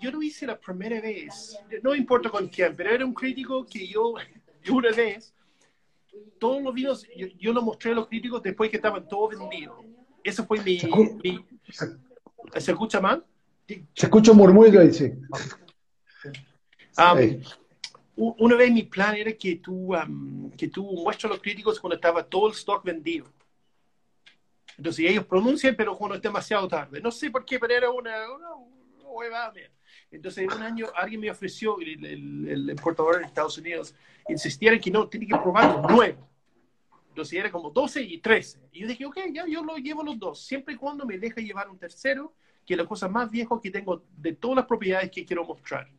yo, lo hice la primera vez, no importa con quién, pero era un crítico que yo, (laughs) yo una vez, todos los vinos, yo, yo lo mostré a los críticos después que estaban todos vendidos. Eso fue mi... mi ¿Se escucha mal? Se escucha un murmullo ahí, sí. Um, una vez mi plan era que tú, um, que tú muestres a los críticos cuando estaba todo el stock vendido. Entonces ellos pronuncian, pero cuando es demasiado tarde. No sé por qué, pero era una, una, una huevada. Entonces, un año alguien me ofreció, el, el, el importador de Estados Unidos, insistía en que no, tiene que probar nuevo. Entonces era como 12 y 13. Y yo dije, ok, ya yo lo llevo los dos, siempre y cuando me deje llevar un tercero, que es la cosa más vieja que tengo de todas las propiedades que quiero mostrar.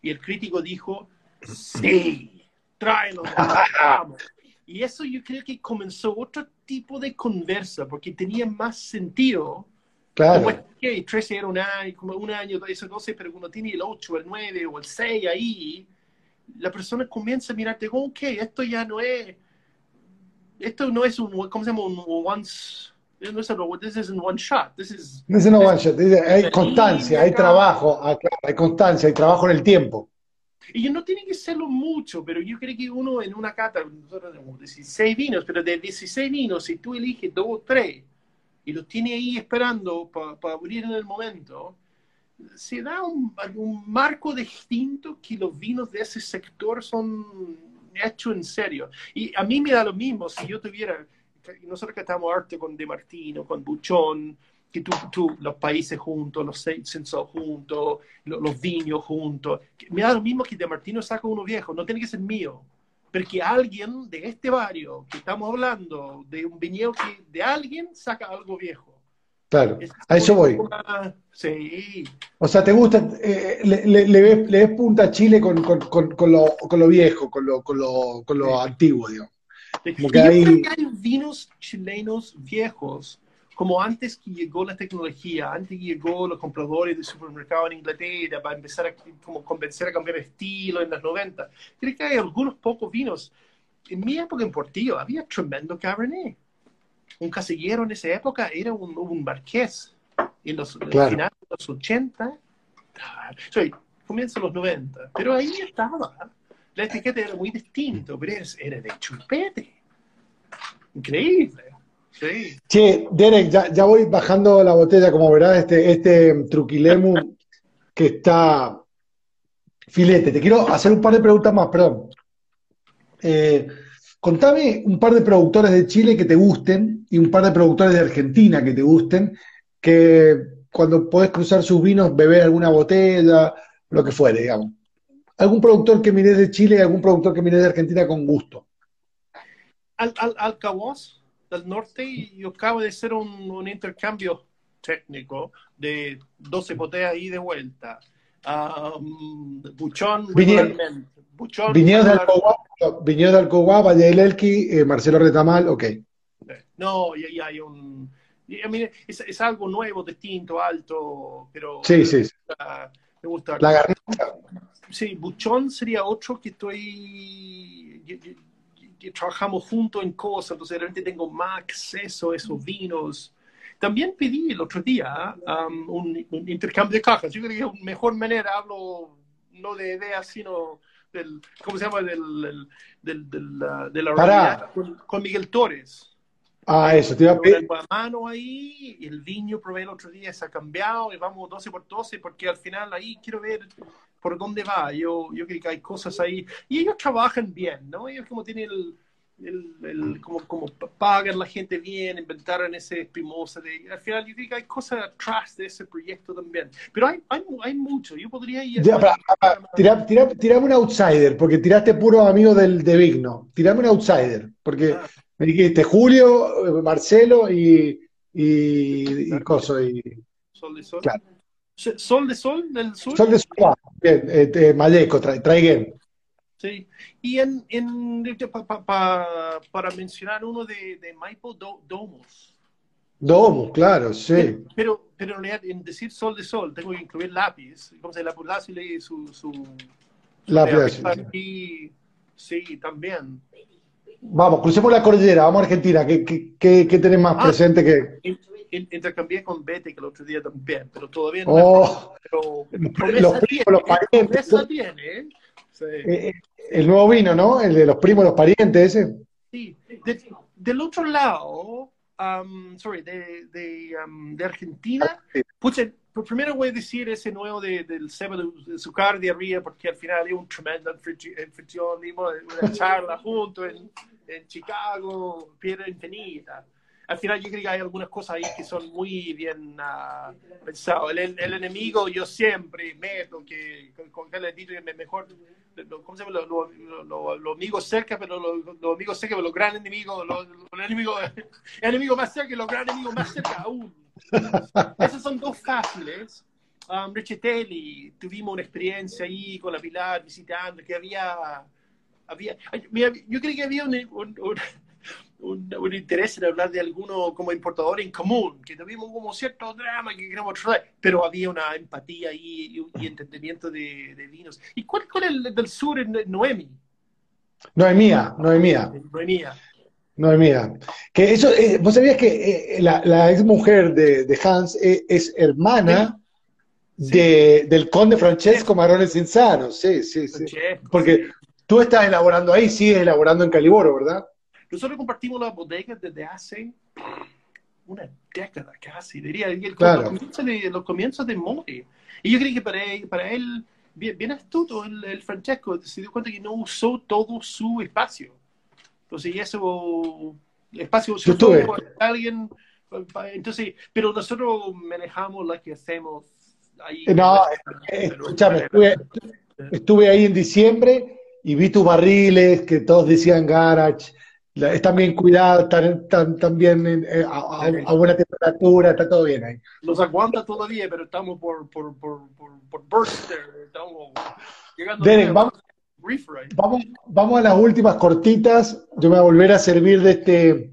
Y el crítico dijo, sí, tráelo, (laughs) vamos. Y eso yo creo que comenzó otro tipo de conversa, porque tenía más sentido Claro. Como que 13 era un año, como un año, eso 12, pero cuando tiene el 8, el 9 o el 6 ahí, la persona comienza a mirarte ok, esto ya no es, esto no es un, ¿cómo se llama? Un once, no es un, this is one shot, this is... No es un one shot, hay constancia, hay trabajo, hay constancia, hay trabajo en el tiempo. Y no tiene que serlo mucho, pero yo creo que uno en una cata, nosotros tenemos 16 vinos, pero de 16 vinos, si tú eliges dos o tres, y los tiene ahí esperando para pa abrir en el momento, se da un, un, marco distinto que los vinos de ese sector son hechos en serio. Y a mí me da lo mismo si yo tuviera, nosotros que estamos arte con De Martino, con Buchón, que tú, tú, los países juntos, los censos juntos, los, los viños juntos, me da lo mismo que De Martino saca uno viejo, no tiene que ser mío porque alguien de este barrio que estamos hablando, de un viñedo que de alguien saca algo viejo. Claro, a eso voy. Sí. O sea, ¿te gusta? Eh, le, le, le, ves, le, ves, punta a Chile con, con, con, con, lo, con lo viejo, con lo, con lo, con lo sí. antiguo, digamos. Como que hay... Creo que hay vinos chilenos viejos como antes que llegó la tecnología, antes que llegó los compradores de supermercado en Inglaterra para empezar a como convencer a cambiar estilo en los 90, creo que hay algunos pocos vinos. En mi época en Portillo había tremendo Cabernet. Un casillero en esa época era un, un marqués. En los finales de los 80, sorry, comienzo los 90, pero ahí estaba. La etiqueta era muy distinto, pero era de chupete. Increíble. Sí. Che, Derek, ya, voy bajando la botella, como verás, este, este truquilemu que está filete. Te quiero hacer un par de preguntas más, perdón. Eh, contame un par de productores de Chile que te gusten y un par de productores de Argentina que te gusten, que cuando podés cruzar sus vinos, beber alguna botella, lo que fuere, digamos. Algún productor que mires de Chile y algún productor que mires de Argentina con gusto. Al, al, del norte yo acabo de hacer un, intercambio técnico de 12 botellas ahí de vuelta. Um, Buchón, Buchón, Viñedos de Alcoba, Viñedos de Alcoba, Valle del Elqui, eh, Marcelo Retamal, ok. No, y, hay un... es, es, algo nuevo, distinto, alto, pero... Sí, sí. Me gusta. La garganta. Sí, Buchón sería otro que estoy trabajamos juntos en cosas, entonces realmente tengo más acceso a esos vinos. También pedí el otro día um, un, intercambio de cajas. Yo creo que es mejor manera, hablo no de ideas, sino del, ¿cómo se llama? Del, del, del, de la realidad con, Miguel Torres. Ah, eso, te iba a pedir. Mano ahí, el viño probé el otro día, se ha cambiado y vamos 12 por 12 porque al final ahí quiero ver por dónde va. Yo, yo creo que hay cosas ahí. Y ellos trabajan bien, ¿no? Ellos como tienen el, el, el como, como pagan la gente bien, inventaron ese espimosa. De, al final yo creo que hay cosas atrás de ese proyecto también. Pero hay, hay, hay mucho. Yo podría ir... tirame un outsider, porque tiraste puro amigo del, de Vigno. Tirame un outsider, porque ah. me dijiste Julio, Marcelo y... Y, y, y, Sol de Sol. Claro. Sol de Sol del sur. Sol de Sol, ah, bien, eh, Malleco, tra. Sí, y en, en para mencionar uno de, de Michael Domos. Domos, claro, sí. Pero, pero en decir sol de sol tengo que incluir lápiz. ¿Cómo se llama? Lápiz y su... su, lápiz. Y, sí, también. Vamos, crucemos la cordillera, vamos a Argentina. ¿Qué, qué, qué, tenés más ah, presente que...? Intercambié con Betty que el otro día también, pero todavía no. Oh, pero, los, tiene, los parientes. tiene, ¿eh? Eh, el nuevo vino, ¿no? El de los primos, los parientes, ese. Sí. del otro lado, um, sorry, de, de, um, de Argentina, pues primero voy a decir ese nuevo de, del Seba de Azúcar de arriba, porque al final hay un tremendo anfitrión, una charla junto en, en Chicago, Piedra Infinita al final yo creo que hay algunas cosas ahí que son muy bien uh, pensadas. El, el, enemigo yo siempre meto que con que le dicho que mejor, ¿cómo se llama? Los lo, lo, amigos cerca, pero los amigos cerca, pero los grandes enemigos, los, enemigos, (laughs) el enemigo más cerca y los grandes enemigos más cerca aún. Esos son dos fáciles. Um, Richatelli, tuvimos una experiencia ahí con la Pilar visitando, que había, había yo creo que había un, un un, interés en hablar de alguno como importador en común, que tuvimos como cierto drama que queremos tratar, pero había una empatía y, y, entendimiento de, vinos. ¿Y cuál, es el del sur, Noemi? Noemía, Noemía. Noemía. Noemía. Que eso, eh, vos sabías que eh, la, la, ex mujer de, Hans eh, es hermana De, del conde Francesco Marone Cinzano, sí, sí, sí. Porque tú estás elaborando ahí, sigues elaborando en Caliboro, ¿verdad? Nosotros compartimos la bodega desde hace una década casi, diría, el, los, comienzos de, los comienzos de Mori. Y yo creo que para él, para él bien, bien astuto, el, el, Francesco se dio cuenta que no usó todo su espacio. Entonces, y eso, espacio se usó alguien, entonces, pero nosotros manejamos lo que hacemos ahí. No, eh, escúchame, estuve, estuve ahí en diciembre y vi tus barriles que todos decían garage están bien cuidados, están, también eh, a, buena temperatura, está todo bien ahí. Los aguanta todavía, pero estamos por, por, por, por, burst, estamos llegando Derek, vamos, vamos, vamos, a las últimas cortitas. Yo me voy a volver a servir de este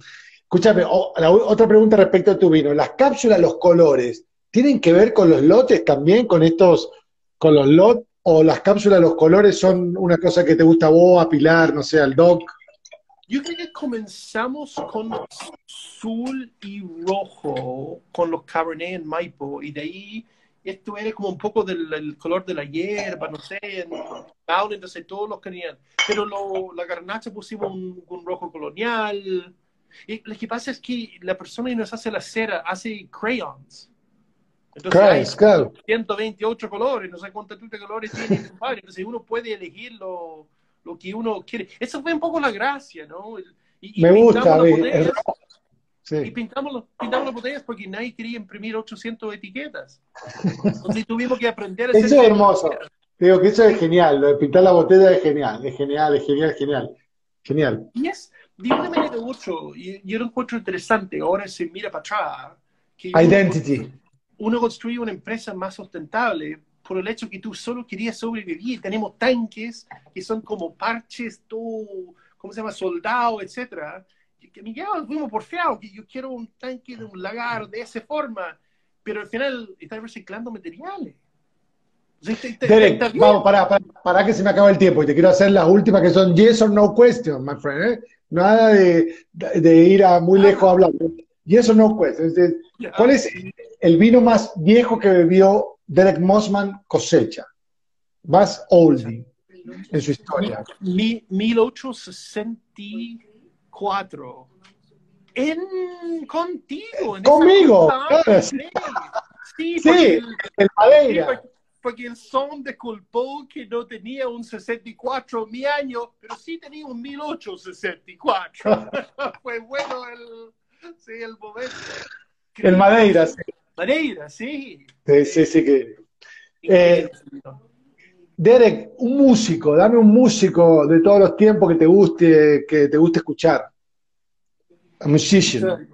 Escúchame, otra pregunta respecto a tu vino. Las cápsulas, los colores, ¿tienen que ver con los lotes también, con estos, con los lotes? ¿O las cápsulas, los colores son una cosa que te gusta a vos, a Pilar, no sé, al Doc? Yo creo que comenzamos con azul y rojo, con los Cabernet en Maipo, y de ahí esto era como un poco del color de la hierba, no sé, en entonces todos los querían. Pero lo, la garnacha pusimos un, rojo colonial. Y lo que pasa es que la persona que nos hace la cera hace crayons. Entonces hay 128 colores, no sé cuántos colores tiene (laughs) Entonces uno puede elegir lo, lo, que uno quiere. Eso fue un poco la gracia, ¿no? Me gusta, y pintamos, pintamos las botellas porque nadie quería imprimir 800 etiquetas. Entonces tuvimos que aprender a hacer... Eso es hermoso. Digo que eso es genial, lo de pintar la botella es genial, es genial, es genial, genial. Genial. Y es de una manera mucho, y yo lo encuentro interesante, ahora se mira para atrás. Que Identity. Uno, construye una empresa más sustentable por el hecho que tú solo querías sobrevivir. Tenemos tanques que son como parches, todo, ¿cómo se llama? Soldados, etcétera que me fuimos porfiado, que yo quiero un tanque de un lagar de esa forma, pero al final está reciclando materiales. Derek, vamos, para, para, que se me acaba el tiempo y te quiero hacer las últimas que son yes or no questions, my friend. ¿eh? Nada de, de, ir a muy lejos a hablar. Yes or no questions. ¿Cuál es el vino más viejo que bebió Derek Mossman cosecha? Más oldie en su historia. Mi, 1860 cuatro. En contigo. En Conmigo. Sí, sí, el, Madeira. porque el son disculpó que no tenía un 64 mi año, pero sí tenía un 1864. (laughs) (laughs) Fue bueno el, sí, el momento. El Madeira, sí. Madeira, sí. Sí, sí, sí que. Eh, Derek, un músico, dame un músico de todos los tiempos que te guste, que te guste escuchar. A musician.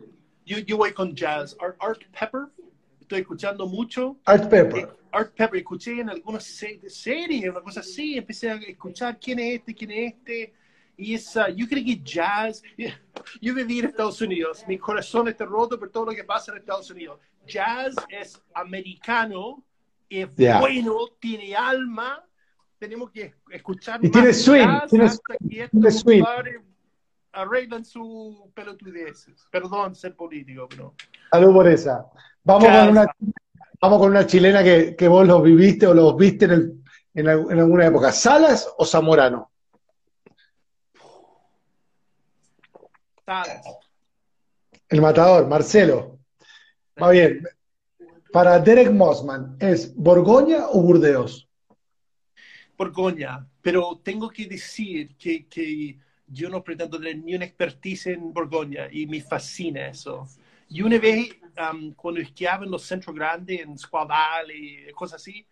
Yo, voy con jazz. Art, Pepper, estoy escuchando mucho. Art Pepper. Eh, Art Pepper, escuché en algunas series, una cosa así, empecé a escuchar quién es este, quién es este. Y esa, yo creo que jazz, (laughs) yo viví en Estados Unidos, mi corazón está roto por todo lo que pasa en Estados Unidos. Jazz es americano, es bueno, tiene alma, tenemos que escuchar y tiene swing, tiene, tiene swing. arreglan su pelotudeces. Perdón ser político, pero... Salud por esa. Vamos con, una, vamos con una chilena que, que vos los viviste o los viste en, el, en, en alguna época. ¿Salas o Zamorano? Salas. El matador, Marcelo. Va bien. Para Derek Mossman, ¿es Borgoña o Burdeos? Borgoña, pero tengo que decir que, que, yo no pretendo tener ni una expertise en Borgoña y me fascina eso. Y una vez, um, cuando esquiaba en los centros grandes, en Squaval y cosas así,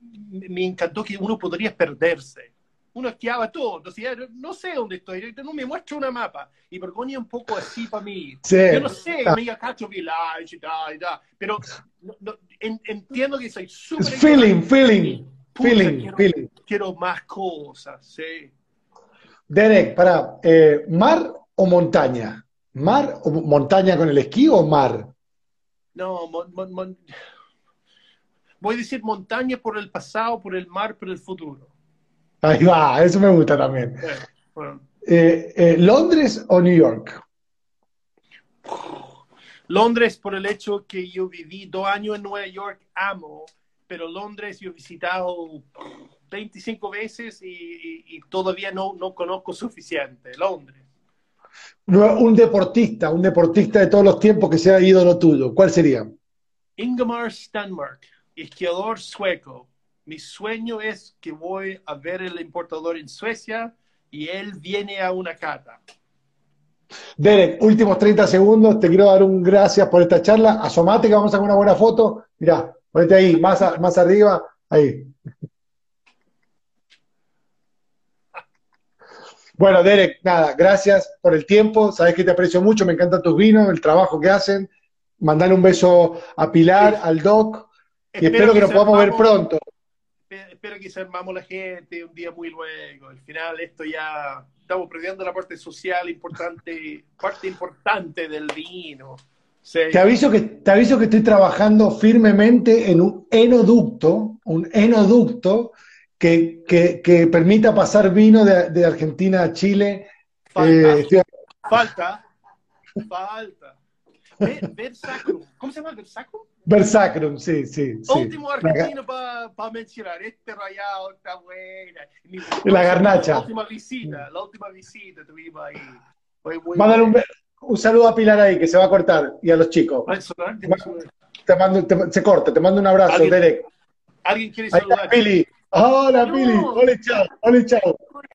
me encantó que uno podría perderse. Uno esquiaba todo, decía, no sé dónde estoy, no me muestro una mapa. Y Borgoña un poco así para mí. Yo no sé, me cacho village y tal, y tal, pero entiendo que soy súper... Feeling, feeling feeling, quiero, quiero más cosas, sí. Derek, para, eh, ¿mar o montaña? ¿Mar o montaña con el esquí o mar? No, voy a decir montaña por el pasado, por el mar, por el futuro. Ahí va, eso me gusta también. Eh, eh, ¿Londres o New York? Londres por el hecho que yo viví dos años en Nueva York, amo pero Londres yo he visitado 25 veces y, todavía no, no conozco suficiente. Londres. Un deportista, un deportista de todos los tiempos que sea ídolo tuyo, ¿cuál sería? Ingemar Stenmark, esquiador sueco. Mi sueño es que voy a ver el importador en Suecia y él viene a una cata. Derek, últimos 30 segundos, te quiero dar un gracias por esta charla. Asomate que vamos a hacer una buena foto. Mirá, Ponete ahí, más, más arriba, ahí. Bueno, Derek, nada, gracias por el tiempo. Sabes que te aprecio mucho, me encantan tus vinos, el trabajo que hacen. Mandale un beso a Pilar, al Doc, y espero, que, nos podamos ver pronto. Espero que se armamos la gente un día muy luego. Al final, esto ya estamos perdiendo la parte social importante, (laughs) parte importante del vino. Sí. Te aviso, que, te aviso que estoy trabajando firmemente en un enoducto, un enoducto que, que, que permita pasar vino de, de Argentina a Chile. Falta, Eh, estoy- falta, falta. Ver- Versacrum. ¿Cómo se llama Versacrum? Versacrum, sí, sí. sí. Último argentino para mencionar. Este rayado está buena. Mi- La garnacha. La última visita, la última visita tuvimos ahí. Fue muy Mándale un, un saludo a Pilar ahí, que se va a cortar, y a los chicos. ¿Va a sonar? ¿Tiene que sonar? Te mando, te- se corta, te mando un abrazo, ¿Alguien- Derek. ¿Alguien quiere Ahí está saludar? Pili. Hola, No. Pili. Hola, chao. Hola, chao.